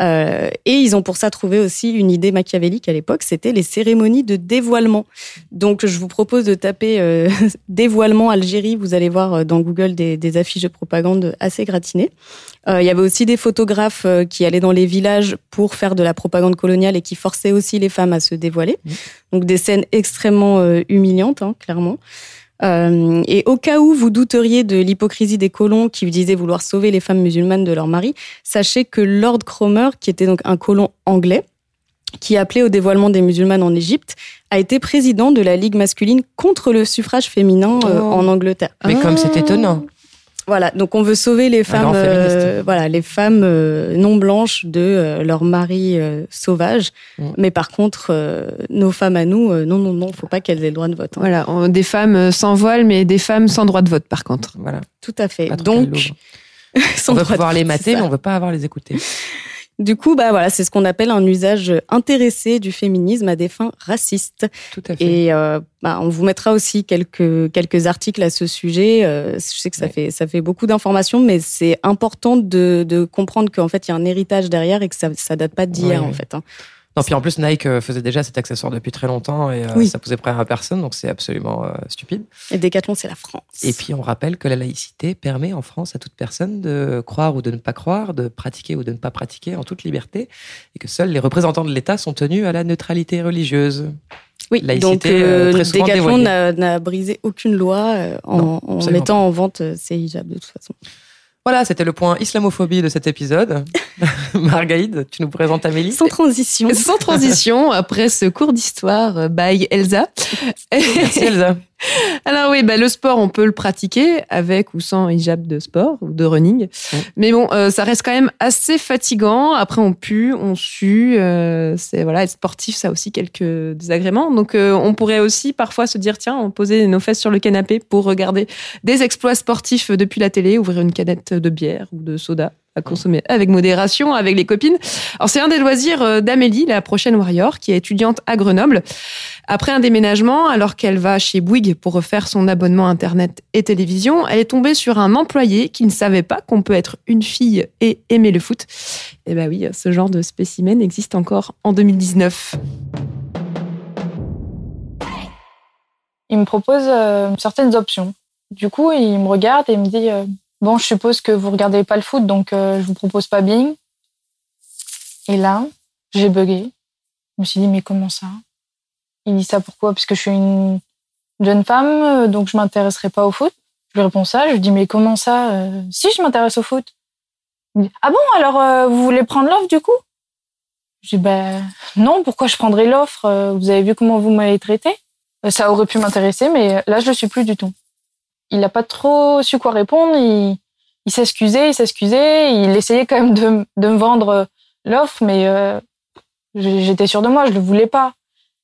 Euh, et ils ont pour ça trouvé aussi une idée machiavélique à l'époque, c'était les cérémonies de dévoilement. Donc je vous propose de taper euh, dévoilement Algérie, vous allez voir euh, dans Google des, des affiches de propagande assez gratinées. Euh, il y avait aussi des photographes qui allaient dans les villages pour faire de la propagande coloniale et qui forçaient aussi les femmes à se dévoiler. Donc des scènes extrêmement humiliantes, hein, clairement. Euh, et au cas où vous douteriez de l'hypocrisie des colons qui disaient vouloir sauver les femmes musulmanes de leur mari, sachez que Lord Cromer, qui était donc un colon anglais, qui appelait au dévoilement des musulmanes en Égypte, a été président de la Ligue masculine contre le suffrage féminin euh, Oh. en Angleterre. Mais comme c'est étonnant. Voilà, donc on veut sauver les femmes, euh, voilà, les femmes euh, non blanches de euh, leur mari euh, sauvage. Mm. Mais par contre, euh, nos femmes à nous, euh, non, non, non, faut pas qu'elles aient le droit de vote. hein. Voilà, on- des femmes sans voile, mais des femmes sans droit de vote par contre. Voilà. Tout à fait. Donc, sans on veut pouvoir les vote, mater, mais on veut pas avoir les écouter. Du coup, bah voilà, c'est ce qu'on appelle un usage intéressé du féminisme à des fins racistes. Tout à fait. Et euh, bah, on vous mettra aussi quelques quelques articles à ce sujet. Euh, je sais que ça Ouais. fait ça fait beaucoup d'informations, mais c'est important de, de comprendre qu'en fait il y a un héritage derrière et que ça ça date pas d'hier Ouais, en ouais. fait. hein. Non, puis en plus, Nike euh, faisait déjà cet accessoire depuis très longtemps et euh, Oui. ça posait problème à personne, donc c'est absolument euh, stupide. Et Decathlon, c'est la France. Et puis, on rappelle que la laïcité permet en France à toute personne de croire ou de ne pas croire, de pratiquer ou de ne pas pratiquer en toute liberté, et que seuls les représentants de l'État sont tenus à la neutralité religieuse. Oui, Laïcité, donc euh, très Decathlon n'a brisé aucune loi en, Non, en absolument mettant en vente ces hijabs de toute façon. Voilà, c'était le point islamophobie de cet épisode. Margaïde, tu nous présentes Amélie Sans transition. Sans transition, après ce cours d'histoire euh, by Elsa. Merci Elsa. Alors oui, bah, le sport, on peut le pratiquer avec ou sans hijab de sport ou de running. Mais bon, euh, ça reste quand même assez fatigant. Après, on pue, on sue. euh, c'est voilà, être sportif, ça a aussi quelques désagréments. Donc, euh, on pourrait aussi parfois se dire, tiens, on posait nos fesses sur le canapé pour regarder des exploits sportifs depuis la télé, ouvrir une canette de bière ou de soda à consommer avec modération, avec les copines. Alors c'est un des loisirs euh, d'Amélie, la prochaine warrior, qui est étudiante à Grenoble. Après un déménagement, alors qu'elle va chez Bouygues pour refaire son abonnement internet et télévision, elle est tombée sur un employé qui ne savait pas qu'on peut être une fille et aimer le foot. Et ben oui, ce genre de spécimen existe encore en 2019. il me propose euh, certaines options. Du coup, il me regarde et il me dit euh, Bon, je suppose que vous regardez pas le foot, donc euh, je vous propose pas Bing. Et là, j'ai bugué. Je me suis dit Mais comment ça? Il dit ça pourquoi? Parce que je suis une jeune femme, donc je m'intéresserai pas au foot. Je lui réponds ça. Je lui dis Mais comment ça? Si, je m'intéresse au foot. Il dit Ah bon, alors vous voulez prendre l'offre du coup? Je dis Ben non, pourquoi je prendrais l'offre? Vous avez vu comment vous m'avez traité ça aurait pu m'intéresser, mais là, je le suis plus du tout. Il n'a pas trop su quoi répondre. Il, s'excusait, il s'excusait. Il essayait quand même de, me vendre l'offre, mais euh, j'étais sûre de moi, je le voulais pas.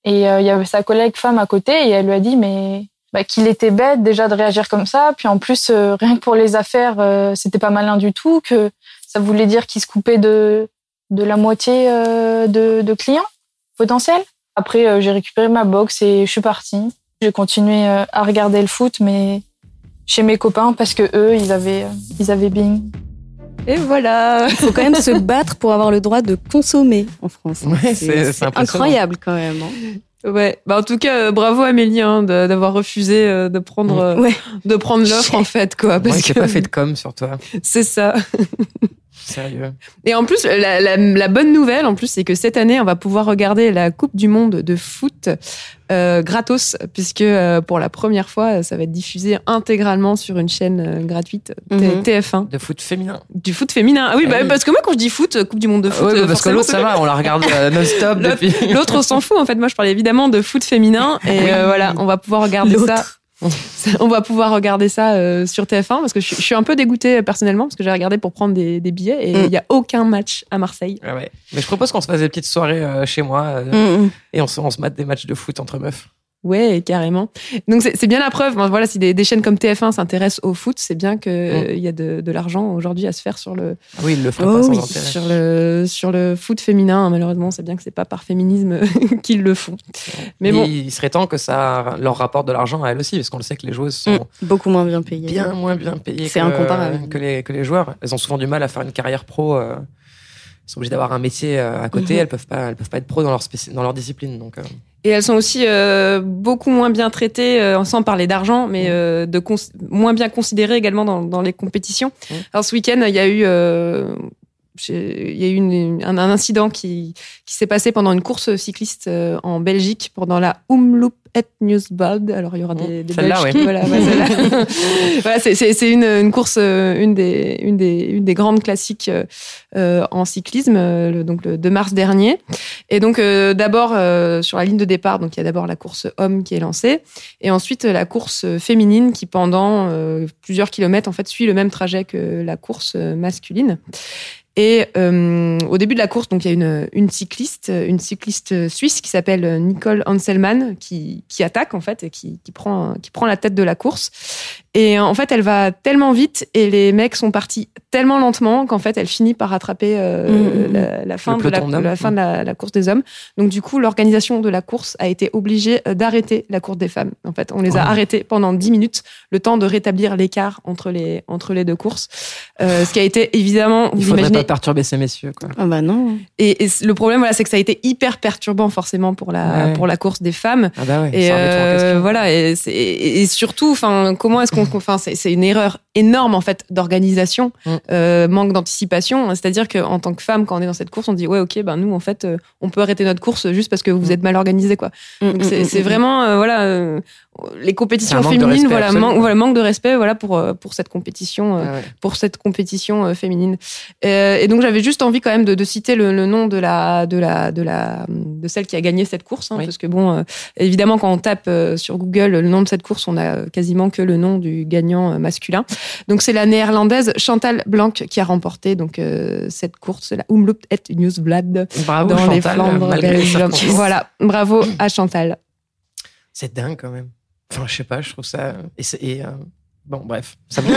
Et euh, il y avait sa collègue femme à côté et elle lui a dit mais bah, qu'il était bête déjà de réagir comme ça. Puis en plus, euh, rien que pour les affaires, euh, c'était pas malin du tout. Que ça voulait dire qu'il se coupait de la moitié de, de clients potentiels. Après, euh, j'ai récupéré ma box et je suis partie. J'ai continué euh, à regarder le foot, mais chez mes copains parce que eux, ils avaient, euh, ils avaient Bing. Et voilà. Il faut quand même se battre pour avoir le droit de consommer en France. Ouais, c'est incroyable quand même. Hein. Ouais, bah en tout cas, bravo Amélie hein, d'avoir refusé de prendre ouais. de prendre l'offre en fait quoi. Parce ouais, que pas fait de com sur toi. C'est ça. Sérieux. Et en plus, la, la, la bonne nouvelle, en plus, c'est que cette année, on va pouvoir regarder la Coupe du Monde de foot euh, gratos, puisque euh, pour la première fois, ça va être diffusé intégralement sur une chaîne euh, gratuite Mhm. T- TF1. De foot féminin. Du foot féminin. Ah oui, Ah bah, oui. parce que moi, quand je dis foot, Coupe du Monde de foot, Ouais, bah, parce que l'autre, ça va, on la regarde euh, non-stop L'autre- depuis. L'autre, on s'en fout. En fait, moi, je parlais évidemment de foot féminin. Et Oui. euh, voilà, on va pouvoir regarder L'autre. ça. On va pouvoir regarder ça euh, sur TF1 parce que je, suis- je suis un peu dégoûtée euh, personnellement parce que j'ai regardé pour prendre des, des billets et il Mm. n'y a aucun match à Marseille. Ah ouais. Mais je propose qu'on se fasse des petites soirées euh, chez moi euh, Mm, mm. et on se, on se mate des matchs de foot entre meufs. Ouais, carrément. Donc c'est bien la preuve. Bon, Voilà, si des, des chaînes comme TF1 s'intéressent au foot, c'est bien que euh, il y a de, de l'argent aujourd'hui à se faire sur le Ah oui, ils le Oh pas sans oui. intérêt. sur le sur le foot féminin. Malheureusement, c'est bien que c'est pas par féminisme qu'ils le font. Mais bon, il serait temps que ça leur rapporte de l'argent à elles aussi, parce qu'on le sait que les joueuses sont Mm. Beaucoup moins bien payé. bien moins bien payées C'est incomparable. que, les, que les joueurs. Elles ont souvent du mal à faire une carrière pro. euh, sont obligées d'avoir un métier euh, à côté. Mhm. Elles peuvent pas, elles peuvent pas être pro dans leur dans leur discipline. Donc, euh, et elles sont aussi euh, beaucoup moins bien traitées, euh, sans parler d'argent, mais euh, de moins bien considérées également dans, dans les compétitions. Mm. Alors ce week-end, il y a eu euh, il y a eu une- un, un incident qui, qui s'est passé pendant une course cycliste euh, en Belgique, pendant la Umloop et Newsblad. Alors, il y aura des, Belges oui. qui- Voilà, ouais, celle-là. voilà, c'est- une, une course, euh, une des, une des, une des grandes classiques euh, en cyclisme, le- donc le 2 mars dernier. Et donc, euh, d'abord, euh, sur la ligne de départ, donc il y a d'abord la course homme qui est lancée, et ensuite la course féminine qui, pendant plusieurs kilomètres, en fait, suit le même trajet que la course masculine. Et euh, au début de la course, il y a une, cycliste, une cycliste suisse qui s'appelle Nicole Hanselmann qui, attaque en fait et qui prend la tête de la course. Et en fait, elle va tellement vite et les mecs sont partis tellement lentement qu'en fait, elle finit par rattraper euh, Mhm. la, la fin de la, fin de la, la course des hommes. Donc du coup, l'organisation de la course a été obligée euh, d'arrêter la course des femmes. En fait, on les a Ouais. arrêtés pendant 10 minutes, le temps de rétablir l'écart entre les entre les deux courses. Euh, ce qui a été évidemment, il vous faudrait imaginez, pas perturber ces messieurs. Quoi. Ah bah non. et, et le problème, voilà, c'est que ça a été hyper perturbant forcément pour la Ouais. pour la course des femmes. Ah bah ouais. Et euh, voilà, et, c'est- et, et surtout, enfin, comment est-ce qu'on, enfin, c'est, une erreur énorme en fait d'organisation, Mm. euh, manque d'anticipation. C'est-à-dire qu'en tant que femme, quand on est dans cette course, on dit ouais, ok, ben nous en fait, euh, on peut arrêter notre course juste parce que vous Mm. êtes mal organisé, quoi. Mm, c'est, mm, vraiment, euh, voilà, les compétitions féminines, respect voilà, manque, voilà, manque de respect, voilà, pour pour cette compétition. Ah ouais. pour cette compétition féminine. Et donc j'avais juste envie quand même de, de citer le, le nom de la de la de la de celle qui a gagné cette course, hein, Oui. parce que bon, évidemment quand on tape sur Google le nom de cette course, on a quasiment que le nom du gagnant euh, masculin. Donc c'est la néerlandaise Chantal Blanc qui a remporté donc euh, cette course, la Umloop et Newsblad Bravo dans les Chantal, Flandres les circonstances. Voilà, bravo à Chantal. C'est dingue quand même. Enfin, je sais pas, je trouve ça. Et, c'est- et, euh, Bon, bref. Ça me...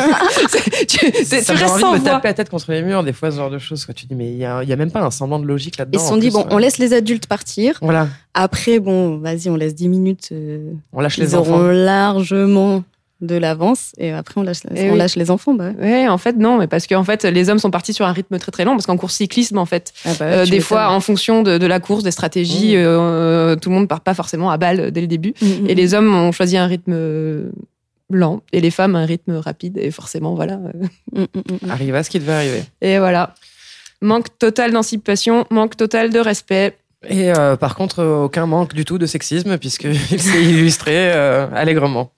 tu, tu, ça tu me envie sans de me voix. taper la tête contre les murs, des fois, ce genre de choses. Quoi. Tu dis, mais il y a, il y a même pas un semblant de logique Ils là-dedans. se en sont dit, plus, bon, euh, on laisse les adultes partir. Voilà, Après, bon, vas-y, on laisse 10 minutes. euh, on lâche ils les auront enfants. largement de l'avance. Et après, on lâche, Eh on oui. lâche les enfants. Bah. ouais. Ouais, en fait, non, mais parce qu'en fait, les hommes sont partis sur un rythme très très long, parce qu'en course cyclisme, en fait, Ah bah, euh, des fois, en fonction de, de la course, des stratégies, Mmh. euh, tout le monde part pas forcément à balle dès le début. Mm, mm, Et les hommes ont choisi un rythme euh, lent, et les femmes un rythme rapide, et forcément, voilà. Arrive à ce qui devait arriver. Et voilà. Manque total d'anticipation, manque total de respect. Et euh, par contre, aucun manque du tout de sexisme, puisqu'il s'est illustré euh, allègrement.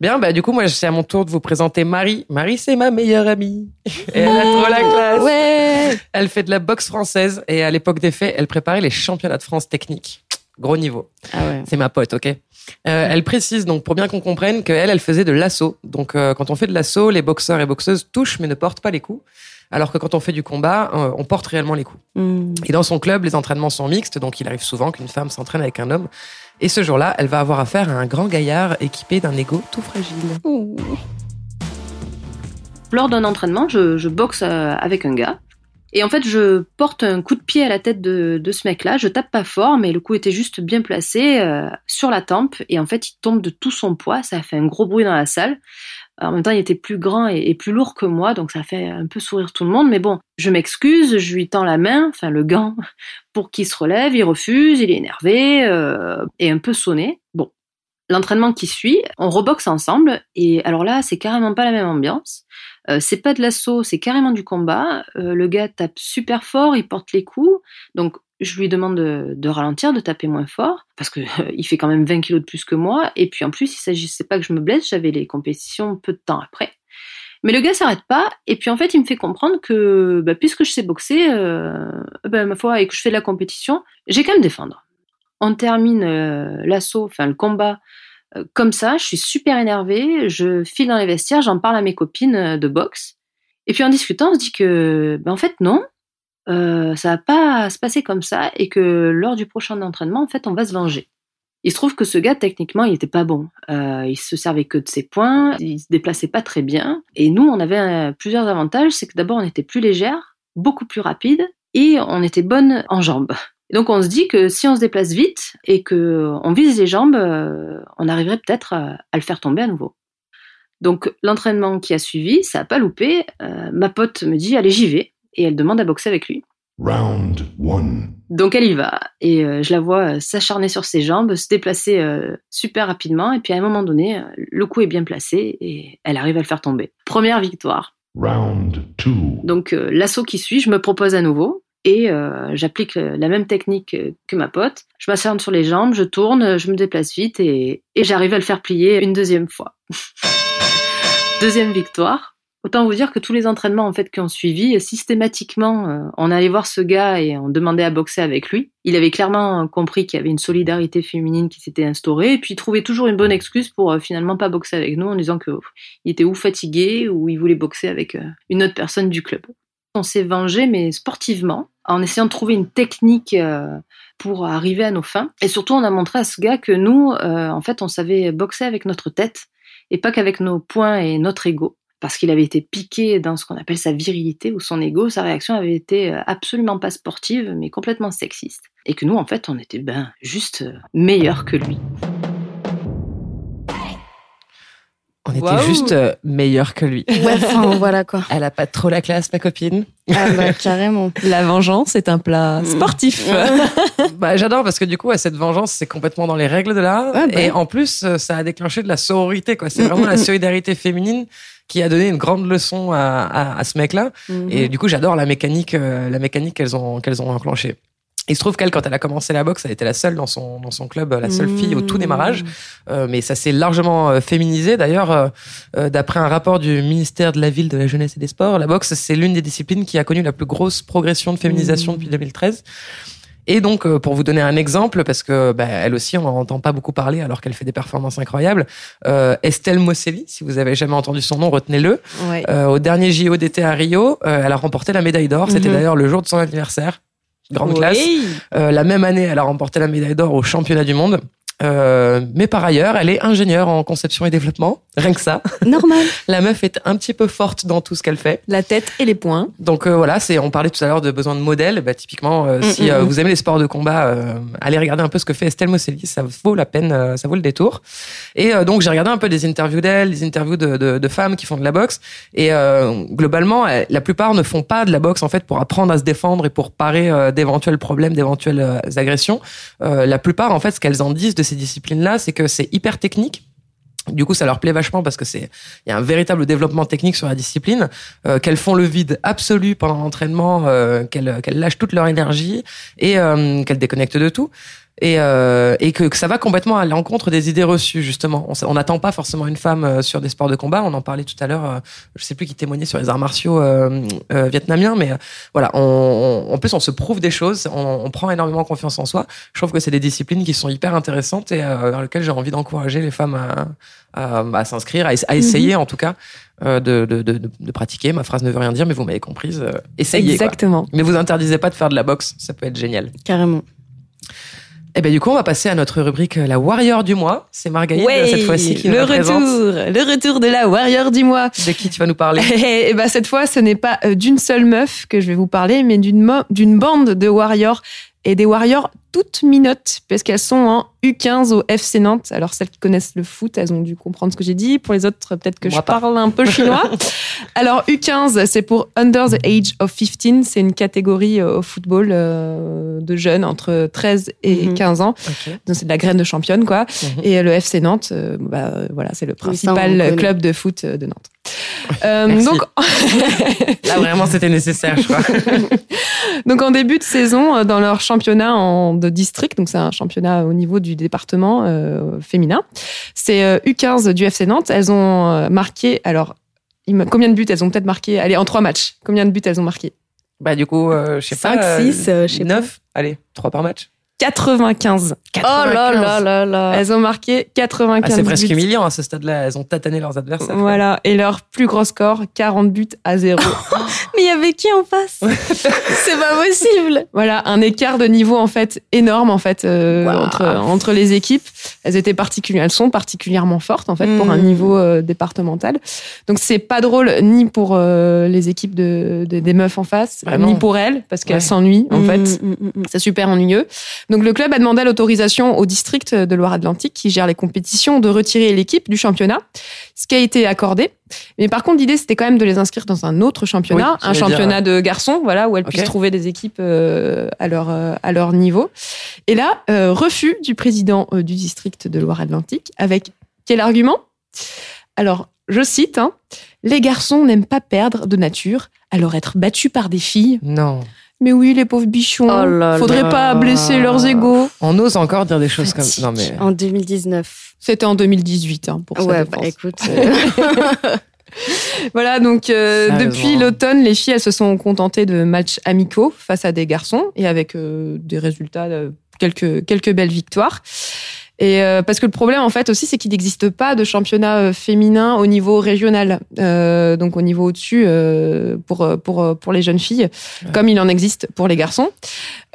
Bien, bah, du coup, moi, c'est à mon tour de vous présenter Marie. Marie, c'est ma meilleure amie. Et elle a trop la classe. Ouais. Elle fait de la boxe française et à l'époque des faits, elle préparait les championnats de France techniques. Gros niveau. Ah ouais. C'est ma pote, ok? Euh, Elle précise donc pour bien qu'on comprenne qu'elle, elle faisait de l'assaut. Donc euh, quand on fait de l'assaut, les boxeurs et boxeuses touchent mais ne portent pas les coups. Alors que quand on fait du combat, euh, on porte réellement les coups. Mm. Et dans son club, les entraînements sont mixtes, donc il arrive souvent qu'une femme s'entraîne avec un homme. Et ce jour-là, elle va avoir affaire à un grand gaillard équipé d'un ego tout fragile. Lors d'un entraînement, je, boxe euh, avec un gars. Et en fait, je porte un coup de pied à la tête de, ce mec-là. Je tape pas fort, mais le coup était juste bien placé euh, sur la tempe. Et en fait, il tombe de tout son poids. Ça a fait un gros bruit dans la salle. En même temps, il était plus grand et, et plus lourd que moi, donc ça a fait un peu sourire tout le monde. Mais bon, je m'excuse, je lui tends la main, enfin le gant, pour qu'il se relève. Il refuse, il est énervé euh, et un peu sonné. Bon, l'entraînement qui suit, on reboxe ensemble. Et alors là, c'est carrément pas la même ambiance. Euh, c'est pas de l'assaut, c'est carrément du combat. Euh, le gars tape super fort, il porte les coups. Donc je lui demande de, ralentir, de taper moins fort, parce que euh, il fait quand même 20 kilos de plus que moi. Et puis en plus, il s'agissait pas que je me blesse, j'avais les compétitions peu de temps après. Mais le gars s'arrête pas, et puis en fait, il me fait comprendre que bah, puisque je sais boxer, euh, bah, ma foi, et que je fais de la compétition, j'ai qu'à me défendre. On termine euh, l'assaut, enfin le combat, euh, comme ça, je suis super énervée, je file dans les vestiaires, j'en parle à mes copines euh, de boxe. Et puis en discutant, on se dit que, ben, en fait, non, ça va pas se passer comme ça et que lors du prochain entraînement, en fait, on va se venger. Il se trouve que ce gars, techniquement, il était pas bon. Euh, il se servait que de ses points, il se déplaçait pas très bien. Et nous, on avait euh, plusieurs avantages. C'est que d'abord, on était plus légère, beaucoup plus rapide, et on était bonne en jambes. Donc, on se dit que si on se déplace vite et que on vise les jambes, euh, on arriverait peut-être à, à le faire tomber à nouveau. Donc, l'entraînement qui a suivi, ça a pas loupé. Euh, ma pote me dit, allez, j'y vais. Et elle demande à boxer avec lui. Round one. Donc elle y va et euh, je la vois euh, s'acharner sur ses jambes, se déplacer euh, super rapidement et puis à un moment donné, le coup est bien placé et elle arrive à le faire tomber. Première victoire. Round two. Donc l'assaut qui suit, je me propose à nouveau et j'applique la même technique que ma pote. Je m'acharne sur les jambes, je tourne, je me déplace vite et, et j'arrive à le faire plier une deuxième fois. deuxième victoire. Autant vous dire que tous les entraînements en fait qui ont suivi, systématiquement, euh, on allait voir ce gars et on demandait à boxer avec lui. Il avait clairement compris qu'il y avait une solidarité féminine qui s'était instaurée et puis il trouvait toujours une bonne excuse pour euh, finalement pas boxer avec nous en disant que pff, il était ou fatigué ou il voulait boxer avec euh, une autre personne du club. On s'est vengé mais sportivement en essayant de trouver une technique euh, pour arriver à nos fins et surtout on a montré à ce gars que nous euh, en fait on savait boxer avec notre tête et pas qu'avec nos poings et notre ego parce qu'il avait été piqué dans ce qu'on appelle sa virilité ou son ego, sa réaction avait été euh, absolument pas sportive, mais complètement sexiste. Et que nous, en fait, on était ben juste euh, meilleurs que lui. On était juste euh, meilleurs que lui. Ouais, enfin, voilà quoi. Elle a pas trop la classe, ma copine. Ah bah, carrément. La vengeance est un plat sportif. Bah, j'adore parce que du coup, à cette vengeance, c'est complètement dans les règles de l'art. Ouais, bah. Et en plus, ça a déclenché de la sororité, quoi. C'est vraiment la solidarité féminine qui a donné une grande leçon à, à, à ce mec-là. Mhm. Et du coup, j'adore la mécanique, euh, la mécanique qu'elles ont, qu'elles ont enclenchée. Il se trouve qu'elle, quand elle a commencé la boxe, elle était la seule dans son, dans son club, la seule fille au tout démarrage. Euh, mais ça s'est largement euh, féminisé. D'ailleurs, euh, euh, d'après un rapport du ministère de la Ville, de la Jeunesse et des Sports, la boxe, c'est l'une des disciplines qui a connu la plus grosse progression de féminisation depuis 2013. Et donc, euh, pour vous donner un exemple, parce que bah, elle aussi, on n'en entend pas beaucoup parler alors qu'elle fait des performances incroyables, euh, Estelle Mosselli, si vous avez jamais entendu son nom, retenez-le. Ouais. Euh, au dernier JO d'été à Rio, euh, elle a remporté la médaille d'or. C'était Mhm. d'ailleurs le jour de son anniversaire. Grande classe. Oui. Euh, la même année, elle a remporté la médaille d'or au championnat du monde. Euh, mais par ailleurs, elle est ingénieure en conception et développement, rien que ça. Normal. La meuf est un petit peu forte dans tout ce qu'elle fait. La tête et les poings. Donc euh, voilà, c'est on parlait tout à l'heure de besoin de modèles. Bah, typiquement, euh, si mm, euh, mm. vous aimez les sports de combat, euh, allez regarder un peu ce que fait Estelle Mosselli. Ça vaut la peine, euh, ça vaut le détour. Et euh, donc j'ai regardé un peu des interviews d'elle, des interviews de, de, de femmes qui font de la boxe. Et euh, globalement, la plupart ne font pas de la boxe en fait pour apprendre à se défendre et pour parer d'éventuels problèmes, d'éventuelles agressions. Euh, la plupart, en fait, ce qu'elles en disent de ces disciplines-là, c'est que c'est hyper technique. Du coup, ça leur plaît vachement parce que c'est il y a un véritable développement technique sur la discipline, euh, qu'elles font le vide absolu pendant l'entraînement, euh, qu'elles lâchent toute leur énergie et euh, qu'elles déconnectent de tout. Et, euh, et que, que ça va complètement à l'encontre des idées reçues justement. On n'attend pas forcément une femme euh, sur des sports de combat. On en parlait tout à l'heure. euh, je sais plus qui témoignait sur les arts martiaux euh, euh, vietnamiens, mais voilà. On, on- en plus, on se prouve des choses. On, on prend énormément confiance en soi. Je trouve que c'est des disciplines qui sont hyper intéressantes et vers lesquelles j'ai envie d'encourager les femmes à, à, à s'inscrire, à, à essayer en tout cas de, de, de, de- de pratiquer. Ma phrase ne veut rien dire, mais vous m'avez comprise. essayez. quoi. Exactement. Mais vous interdisez pas de faire de la boxe. Ça peut être génial. Carrément. Et ben du coup, on va passer à notre rubrique euh, la Warrior du mois. C'est Margaïde Ouais, cette fois-ci qui le retour, le retour de la warrior du mois. De qui tu vas nous parler? Et ben cette fois, ce n'est pas euh, d'une seule meuf que je vais vous parler, mais d'une bande de warriors et des warriors toutes minottes parce qu'elles sont en U15 au FC Nantes. Alors celles qui connaissent le foot, elles ont dû comprendre ce que j'ai dit. Pour les autres, peut-être que Moi je pas. parle un peu chinois. Alors U15, c'est pour Under the Age of 15. C'est une catégorie euh, au football euh, de jeunes entre 13 et Mhm. 15 ans. Donc c'est de la graine de championne, quoi. Mhm. Et le FC Nantes, euh, bah, euh, voilà, c'est le Oui, ça, on principal club de foot euh, de Nantes. Euh, donc, Là, vraiment, c'était nécessaire, je crois. donc en début de saison, euh, dans leur championnat en, de district, donc c'est un championnat au niveau du département euh, féminin, c'est euh, U15 du FC Nantes. Elles ont euh, marqué, alors, combien de buts elles ont peut-être marqué? Allez, en trois matchs, combien de buts elles ont marqué? Bah du coup, euh, je sais Cinq, pas. six, euh, je sais pas. 9 Allez, 3 par match. 95. Oh là là là là. Elles ont marqué 95 Ah, c'est presque buts. humiliant à ce stade-là. Elles ont tatané leurs adversaires. Voilà, et leur plus gros score, 40 buts à zéro. Mais il y avait qui en face? C'est pas possible. Voilà, un écart de niveau en fait énorme en fait euh, entre entre les équipes. Elles étaient particulières, elles sont particulièrement fortes en fait pour un Mm. niveau euh, départemental. Donc c'est pas drôle ni pour euh, les équipes de, de- des meufs en face, Bah ni pour elles parce qu'elles Ouais. s'ennuient en Mm, fait. mm, mm, mm. C'est super ennuyeux. Donc le club a demandé l'autorisation au district de Loire-Atlantique qui gère les compétitions de retirer l'équipe du championnat, ce qui a été accordé. Mais par contre, l'idée c'était quand même de les inscrire dans un autre championnat, Oui, un championnat de garçons, voilà, où elles puissent trouver des équipes euh, à leur euh, à leur niveau. Et là, euh, refus du président du district de Loire-Atlantique avec quel argument? Alors, je cite hein, les garçons n'aiment pas perdre de nature, alors être battus par des filles. Non. Mais oui, les pauvres bichons. Oh là Faudrait là. pas blesser leurs égaux. On ose encore dire des choses comme ça. Non, mais. En 2019. C'était en 2018 hein, pour Ouais, bah écoute. euh, Voilà, donc euh, depuis l'automne, les filles elles se sont contentées de matchs amicaux face à des garçons et avec euh, des résultats, euh, quelques quelques belles victoires. Et euh, parce que le problème en fait aussi, c'est qu'il n'existe pas de championnat euh, féminin au niveau régional, euh, donc au niveau au-dessus euh, pour euh, pour euh, pour les jeunes filles, comme il en existe pour les garçons.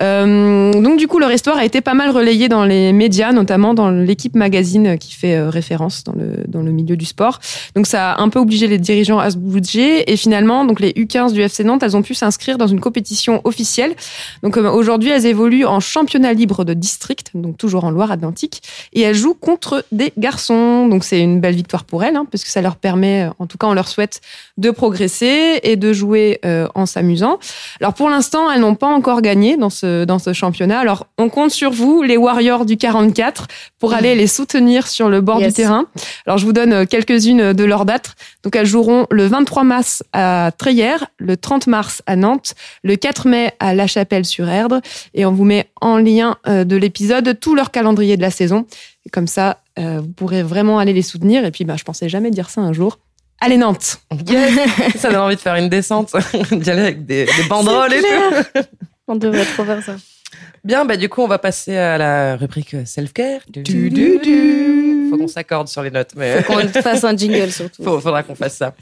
Euh, donc du coup, leur histoire a été pas mal relayée dans les médias, notamment dans l'équipe magazine qui fait référence dans le dans le milieu du sport. Donc ça a un peu obligé les dirigeants à se bouger et finalement, donc les U15 du FC Nantes, elles ont pu s'inscrire dans une compétition officielle. Donc aujourd'hui, elles évoluent en championnat libre de district, donc toujours en Loire-Atlantique, et elles jouent contre des garçons. Donc c'est une belle victoire pour elles, hein, parce que ça leur permet, en tout cas, on leur souhaite de progresser et de jouer euh, en s'amusant. Alors pour l'instant, elles n'ont pas encore gagné dans ce dans ce championnat. Alors on compte sur vous, les Warriors du 44, pour aller les soutenir sur le bord Yes. du terrain. Alors je vous donne euh, quelques-unes de leurs dates. Donc elles joueront le 23 mars à Treillères, le 30 mars à Nantes, le 4 mai à La Chapelle-sur-Erdre, et on vous met en lien euh, de l'épisode tout leur calendrier de la saison. Et comme ça, euh, vous pourrez vraiment aller les soutenir. Et puis, bah, je pensais jamais dire ça un jour. Allez Nantes ça donne envie de faire une descente, d'y aller avec des, des banderoles et tout. On devrait trop faire ça. Bien, bah du coup, on va passer à la rubrique self-care. Du, Du, du, du. Faut qu'on s'accorde sur les notes. Mais... Faut qu'on fasse un jingle surtout. Faut- faudra qu'on fasse ça.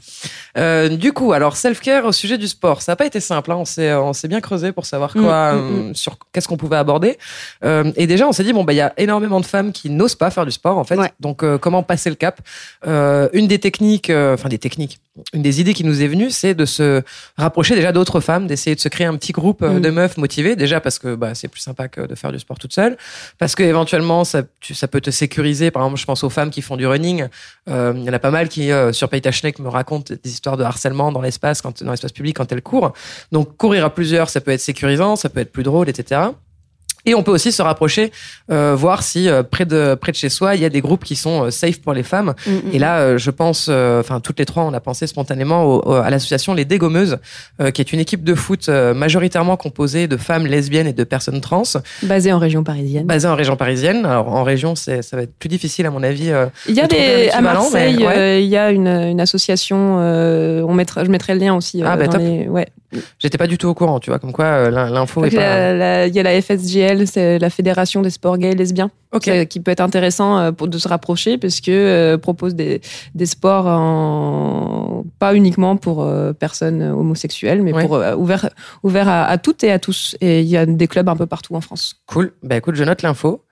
Euh, du coup, alors self-care au sujet du sport, ça n'a pas été simple. Hein. On s'est on s'est bien creusé pour savoir quoi, Mm, mm, euh, sur qu'est-ce qu'on pouvait aborder. Euh, et déjà, on s'est dit bon bah il y a énormément de femmes qui n'osent pas faire du sport en fait. Donc euh, comment passer le cap? Euh, Une des techniques, euh, enfin des techniques, une des idées qui nous est venue, c'est de se rapprocher déjà d'autres femmes, d'essayer de se créer un petit groupe euh, Mm. de meufs motivées. Déjà parce que bah, c'est plus sympa que de faire du sport toute seule, parce que éventuellement ça, tu- ça peut te sécuriser. Par exemple, je pense aux femmes qui font du running. Euh, Il y en a pas mal qui euh, sur Paytachnek me racontent des histoires de harcèlement dans l'espace, quand dans l'espace public quand elles courent. Donc courir à plusieurs, ça peut être sécurisant, ça peut être plus drôle, etc. Et on peut aussi se rapprocher, euh, voir si euh, près de près de chez soi il y a des groupes qui sont euh, safe pour les femmes. Mm, Et là, euh, je pense, euh, enfin toutes les trois, on a pensé spontanément au- au- à l'association Les Dégommeuses, euh, qui est une équipe de foot euh, majoritairement composée de femmes lesbiennes et de personnes trans, Basé en région parisienne. basées en région parisienne. Alors en région, c'est ça va être plus difficile à mon avis. euh, Il y a de des, à Marseille, mais ouais. euh, il y a une, une association. euh, on mettra, je mettrai le lien aussi. Ah, bah, dans top. les- ouais. J'étais pas du tout au courant, tu vois, comme quoi euh, l'in- l'info est pas. Il y a la FSGL, c'est la Fédération des sports gays et lesbiens, qui peut être intéressant euh, pour de se rapprocher parce que euh, propose des, des sports en- pas uniquement pour personnes homosexuelles, mais Ouais. pour ouvert ouvert à, à toutes et à tous. Et il y a des clubs un peu partout en France. Cool. Bah écoute, je note l'info.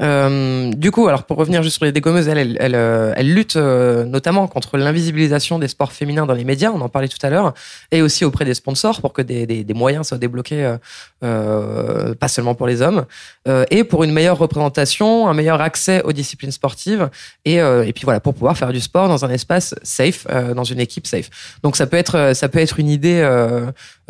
Euh, du coup, alors pour revenir juste sur les dégommeuses, elles, elles, euh, elles luttent euh, notamment contre l'invisibilisation des sports féminins dans les médias, on en parlait tout à l'heure, et aussi auprès des sponsors pour que des, des, des moyens soient débloqués, euh, euh, pas seulement pour les hommes, euh, et pour une meilleure représentation, un meilleur accès aux disciplines sportives, et, et puis voilà, pour pouvoir faire du sport dans un espace safe, dans une équipe safe. Donc ça peut être, ça peut être une idée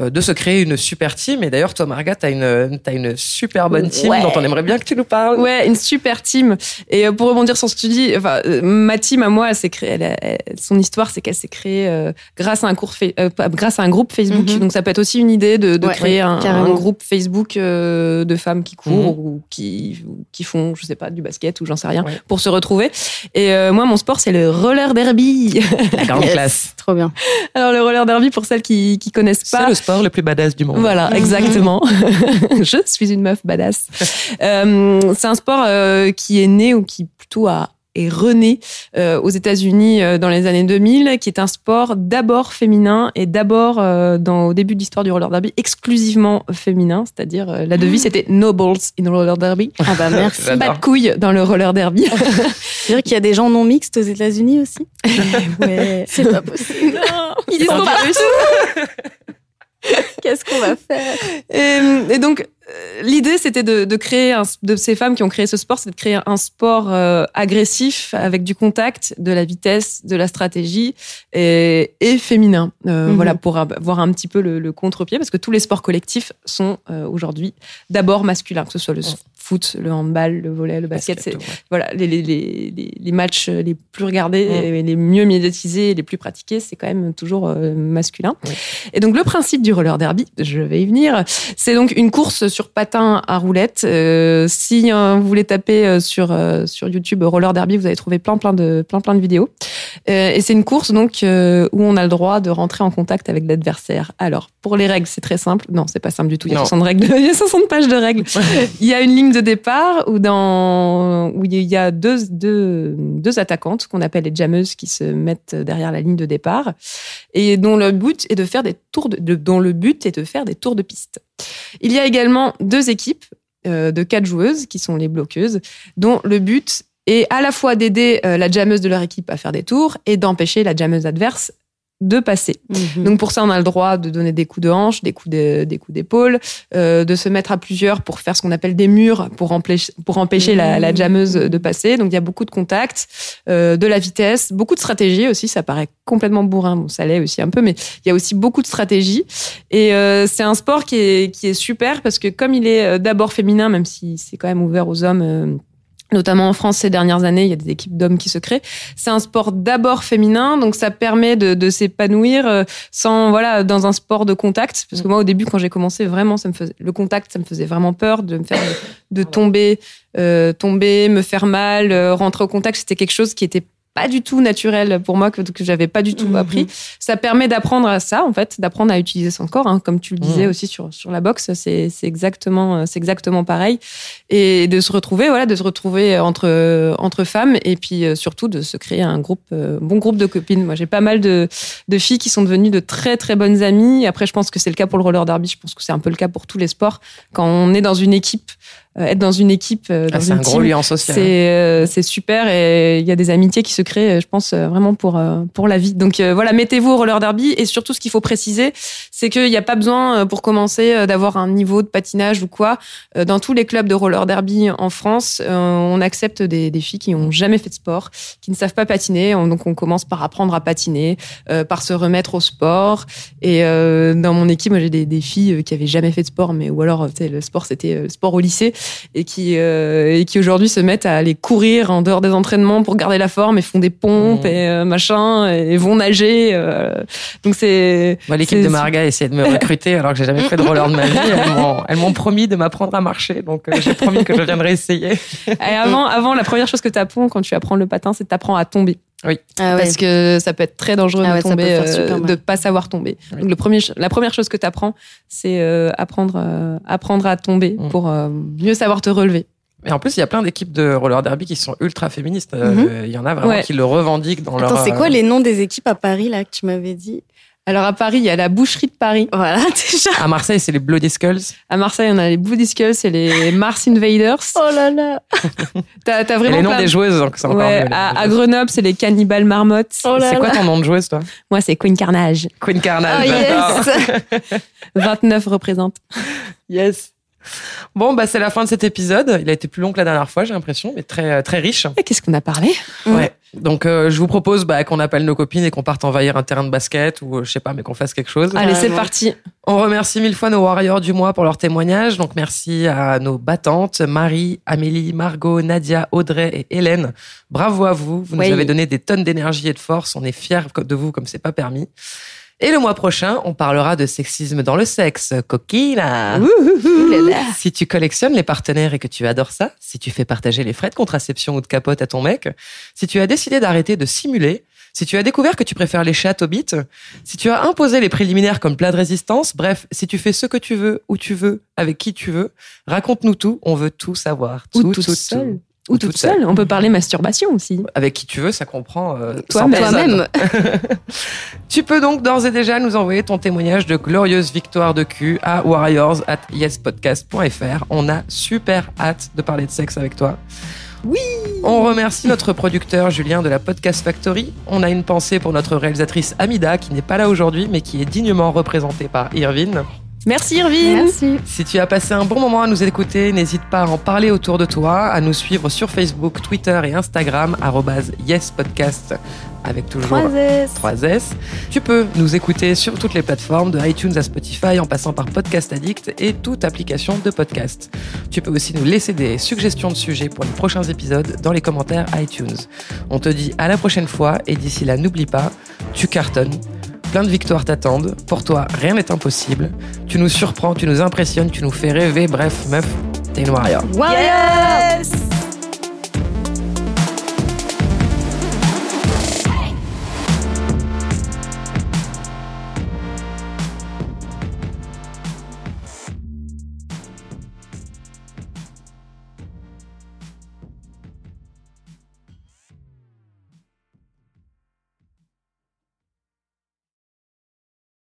de se créer une super team. Et d'ailleurs, toi, Marga, t'as une, t'as une super bonne team Ouais. dont on aimerait bien que tu nous parles. Ouais, une super team. Et euh, pour rebondir sur ce que tu dis, enfin, euh, ma team à moi, elle s'est créée. elle son histoire, c'est qu'elle s'est créée euh, grâce à un cours, euh, grâce à un groupe Facebook. Mhm. Donc ça peut être aussi une idée de, de Ouais, créer un, groupe Facebook euh, de femmes qui courent Mhm. ou qui ou qui font, je sais pas, du basket ou j'en sais rien, pour se retrouver. Et euh, moi, mon sport, c'est le roller derby. La grande classe. Trop bien. Alors le roller derby, pour celles qui qui connaissent C'est pas, le sport le plus badass du monde. voilà, exactement. je suis une meuf badass. Euh, c'est un sport euh, qui est né ou qui plutôt a est rené euh, aux États-Unis euh, dans les années 2000, qui est un sport d'abord féminin et d'abord euh, dans au début de l'histoire du roller derby exclusivement féminin, c'est-à-dire euh, la devise c'était no balls in roller derby. Ah bah merci. Pas de couilles dans le roller derby. C'est-à-dire qu'il y a des gens non mixtes aux États-Unis aussi ouais. C'est pas possible. Ils sont partout. Qu'est-ce qu'on va faire? Et, et donc, euh, l'idée, c'était de, de créer, un, de ces femmes qui ont créé ce sport, c'est de créer un sport euh, agressif avec du contact, de la vitesse, de la stratégie et, et féminin. Euh, Mhm. Voilà, pour avoir un petit peu le, le contre-pied, parce que tous les sports collectifs sont euh, aujourd'hui d'abord masculins, que ce soit le foot, le handball, le volley, le basket. c'est voilà, les, les, les, les- les matchs les plus regardés, Mm. les mieux médiatisés, les plus pratiqués, c'est quand même toujours euh, masculin. Et donc le principe du roller derby, je vais y venir, c'est donc une course sur patin à roulette. Euh, si euh, vous voulez taper sur euh, sur YouTube roller derby, vous allez trouver plein plein de plein plein de vidéos. Et c'est une course donc où on a le droit de rentrer en contact avec l'adversaire. Alors pour les règles, c'est très simple. Non, c'est pas simple du tout. Il y a Non. 60 règles, il y a 60 pages de règles. il y a une ligne de départ où il y a deux deux deux attaquantes qu'on appelle les jammeuses qui se mettent derrière la ligne de départ et dont le but est de faire des tours de, de- dont le but est de faire des tours de piste. Il y a également deux équipes euh, de quatre joueuses qui sont les bloqueuses, dont le but est à la fois d'aider euh, la jammeuse de leur équipe à faire des tours et d'empêcher la jammeuse adverse de passer. Donc pour ça, on a le droit de donner des coups de hanche, des coups de- des coups d'épaule, euh, de se mettre à plusieurs pour faire ce qu'on appelle des murs pour empêcher, pour empêcher la, la jammeuse de passer. Donc il y a beaucoup de contacts, euh, de la vitesse, beaucoup de stratégie aussi. Ça paraît complètement bourrin, bon ça l'est aussi un peu, mais il y a aussi beaucoup de stratégie. Et euh, c'est un sport qui est qui est super parce que comme il est euh, d'abord féminin, même si c'est quand même ouvert aux hommes. Notamment en France ces dernières années, il y a des équipes d'hommes qui se créent. C'est un sport d'abord féminin, donc ça permet de, de s'épanouir euh, sans voilà dans un sport de contact. Parce que moi au début quand j'ai commencé vraiment ça me faisait le contact ça me faisait vraiment peur de me faire de tomber, euh, tomber, me faire mal, euh, rentrer au contact. C'était quelque chose qui était pas du tout naturel pour moi, que, que j'avais pas du tout Mhm. appris. Ça permet d'apprendre à ça, en fait, d'apprendre à utiliser son corps, hein, comme tu le disais aussi sur, sur la boxe, c'est c'est exactement, c'est exactement pareil. Et de se retrouver, voilà, de se retrouver entre, entre femmes et puis euh, surtout de se créer un groupe, euh, bon groupe de copines. Moi, j'ai pas mal de, de filles qui sont devenues de très très bonnes amies. Après, je pense que c'est le cas pour le roller derby. Je pense que c'est un peu le cas pour tous les sports. Quand on est dans une équipe, être dans une équipe, euh, dans Ah, c'est un gros lien social. c'est euh, c'est super et il y a des amitiés qui se créent, euh, je pense, euh, vraiment pour, euh, pour la vie. Donc euh, voilà, mettez-vous au roller derby et surtout ce qu'il faut préciser, c'est qu'il n'y a pas besoin euh, pour commencer euh, d'avoir un niveau de patinage ou quoi. Euh, Dans tous les clubs de roller derby en France, euh, on accepte des, des filles qui n'ont jamais fait de sport, qui ne savent pas patiner. On- Donc on commence par apprendre à patiner, euh, par se remettre au sport. Et euh, dans mon équipe, moi j'ai des, des filles euh, qui avaient jamais fait de sport, mais ou alors le sport c'était euh, le sport au lycée et qui euh, et qui aujourd'hui se mettent à aller courir en dehors des entraînements pour garder la forme et font des pompes et euh, machin et vont nager. euh. donc c'est Moi, l'équipe de Marga essayait de me recruter alors que j'ai jamais fait de roller de ma vie. Elles m'ont- promis de m'apprendre à marcher, donc j'ai promis que je viendrai essayer. Et avant, avant, la première chose que tu apprends quand tu apprends le patin, c'est que tu apprends à tomber. Oui. Ah ouais. Parce que ça peut être très dangereux Ah de ouais, faire euh, de pas savoir tomber. Donc le premier, la première chose que tu apprends, c'est euh, apprendre, euh, apprendre à tomber Mm. pour euh, mieux savoir te relever. Et en plus, il y a plein d'équipes de roller derby qui sont ultra féministes. Euh, Mhm. Il y en a vraiment Ouais. qui le revendiquent dans leur. Attends, c'est quoi les noms des équipes à Paris là que tu m'avais dit? Alors à Paris, il y a la boucherie de Paris. Voilà, déjà. À Marseille, c'est les Bloody Skulls. À Marseille, on a les Bloody Skulls et les Mars Invaders. Oh là là. T'as t'as Et vraiment les noms plein- des joueuses, donc c'est encore Ouais, mieux, à. Grenoble, c'est les Cannibales Marmottes. Oh là C'est quoi ton nom de joueuse, toi? Moi, c'est Queen Carnage. Queen Carnage. Oh yes 29 représente. Yes. Bon, bah, c'est la fin de cet épisode. Il a été plus long que la dernière fois, j'ai l'impression, mais très, très riche. Et qu'est-ce qu'on a parlé? Ouais. Donc, euh, je vous propose bah, qu'on appelle nos copines et qu'on parte envahir un terrain de basket ou, euh, je sais pas, mais qu'on fasse quelque chose. Allez, c'est parti. On remercie mille fois nos warriors du mois pour leur témoignage. Donc, merci à nos battantes, Marie, Amélie, Margot, Nadia, Audrey et Hélène. Bravo à vous. Vous nous avez donné des tonnes d'énergie et de force. On est fiers de vous comme c'est pas permis. Et le mois prochain, on parlera de sexisme dans le sexe. Coquina! Si tu collectionnes les partenaires et que tu adores ça, si tu fais partager les frais de contraception ou de capote à ton mec, si tu as décidé d'arrêter de simuler, si tu as découvert que tu préfères les chats au bit, si tu as imposé les préliminaires comme plat de résistance, bref, si tu fais ce que tu veux, où tu veux, avec qui tu veux, raconte-nous tout, on veut tout savoir. Ou Tout, tout, tout. Ou toute seule. On peut parler masturbation aussi. Avec qui tu veux, ça comprend euh, Toi-même. 100 personnes. Toi-même. Tu peux donc d'ores et déjà nous envoyer ton témoignage de glorieuse victoire de cul à warriors at yespodcast.fr. On a super hâte de parler de sexe avec toi. Oui On remercie notre producteur Julien de la Podcast Factory. On a une pensée pour notre réalisatrice Amida qui n'est pas là aujourd'hui mais qui est dignement représentée par Irvine. Merci Irvine. Merci. Si tu as passé un bon moment à nous écouter, n'hésite pas à en parler autour de toi, à nous suivre sur Facebook, Twitter et Instagram, yespodcast, avec toujours 3S. 3S. Tu peux nous écouter sur toutes les plateformes, de iTunes à Spotify, en passant par Podcast Addict et toute application de podcast. Tu peux aussi nous laisser des suggestions de sujets pour les prochains épisodes dans les commentaires iTunes. On te dit à la prochaine fois et d'ici là, n'oublie pas, tu cartonnes. Plein de victoires t'attendent. Pour toi, rien n'est impossible. Tu nous surprends, tu nous impressionnes, tu nous fais rêver. Bref, meuf, t'es une warrior. Warriors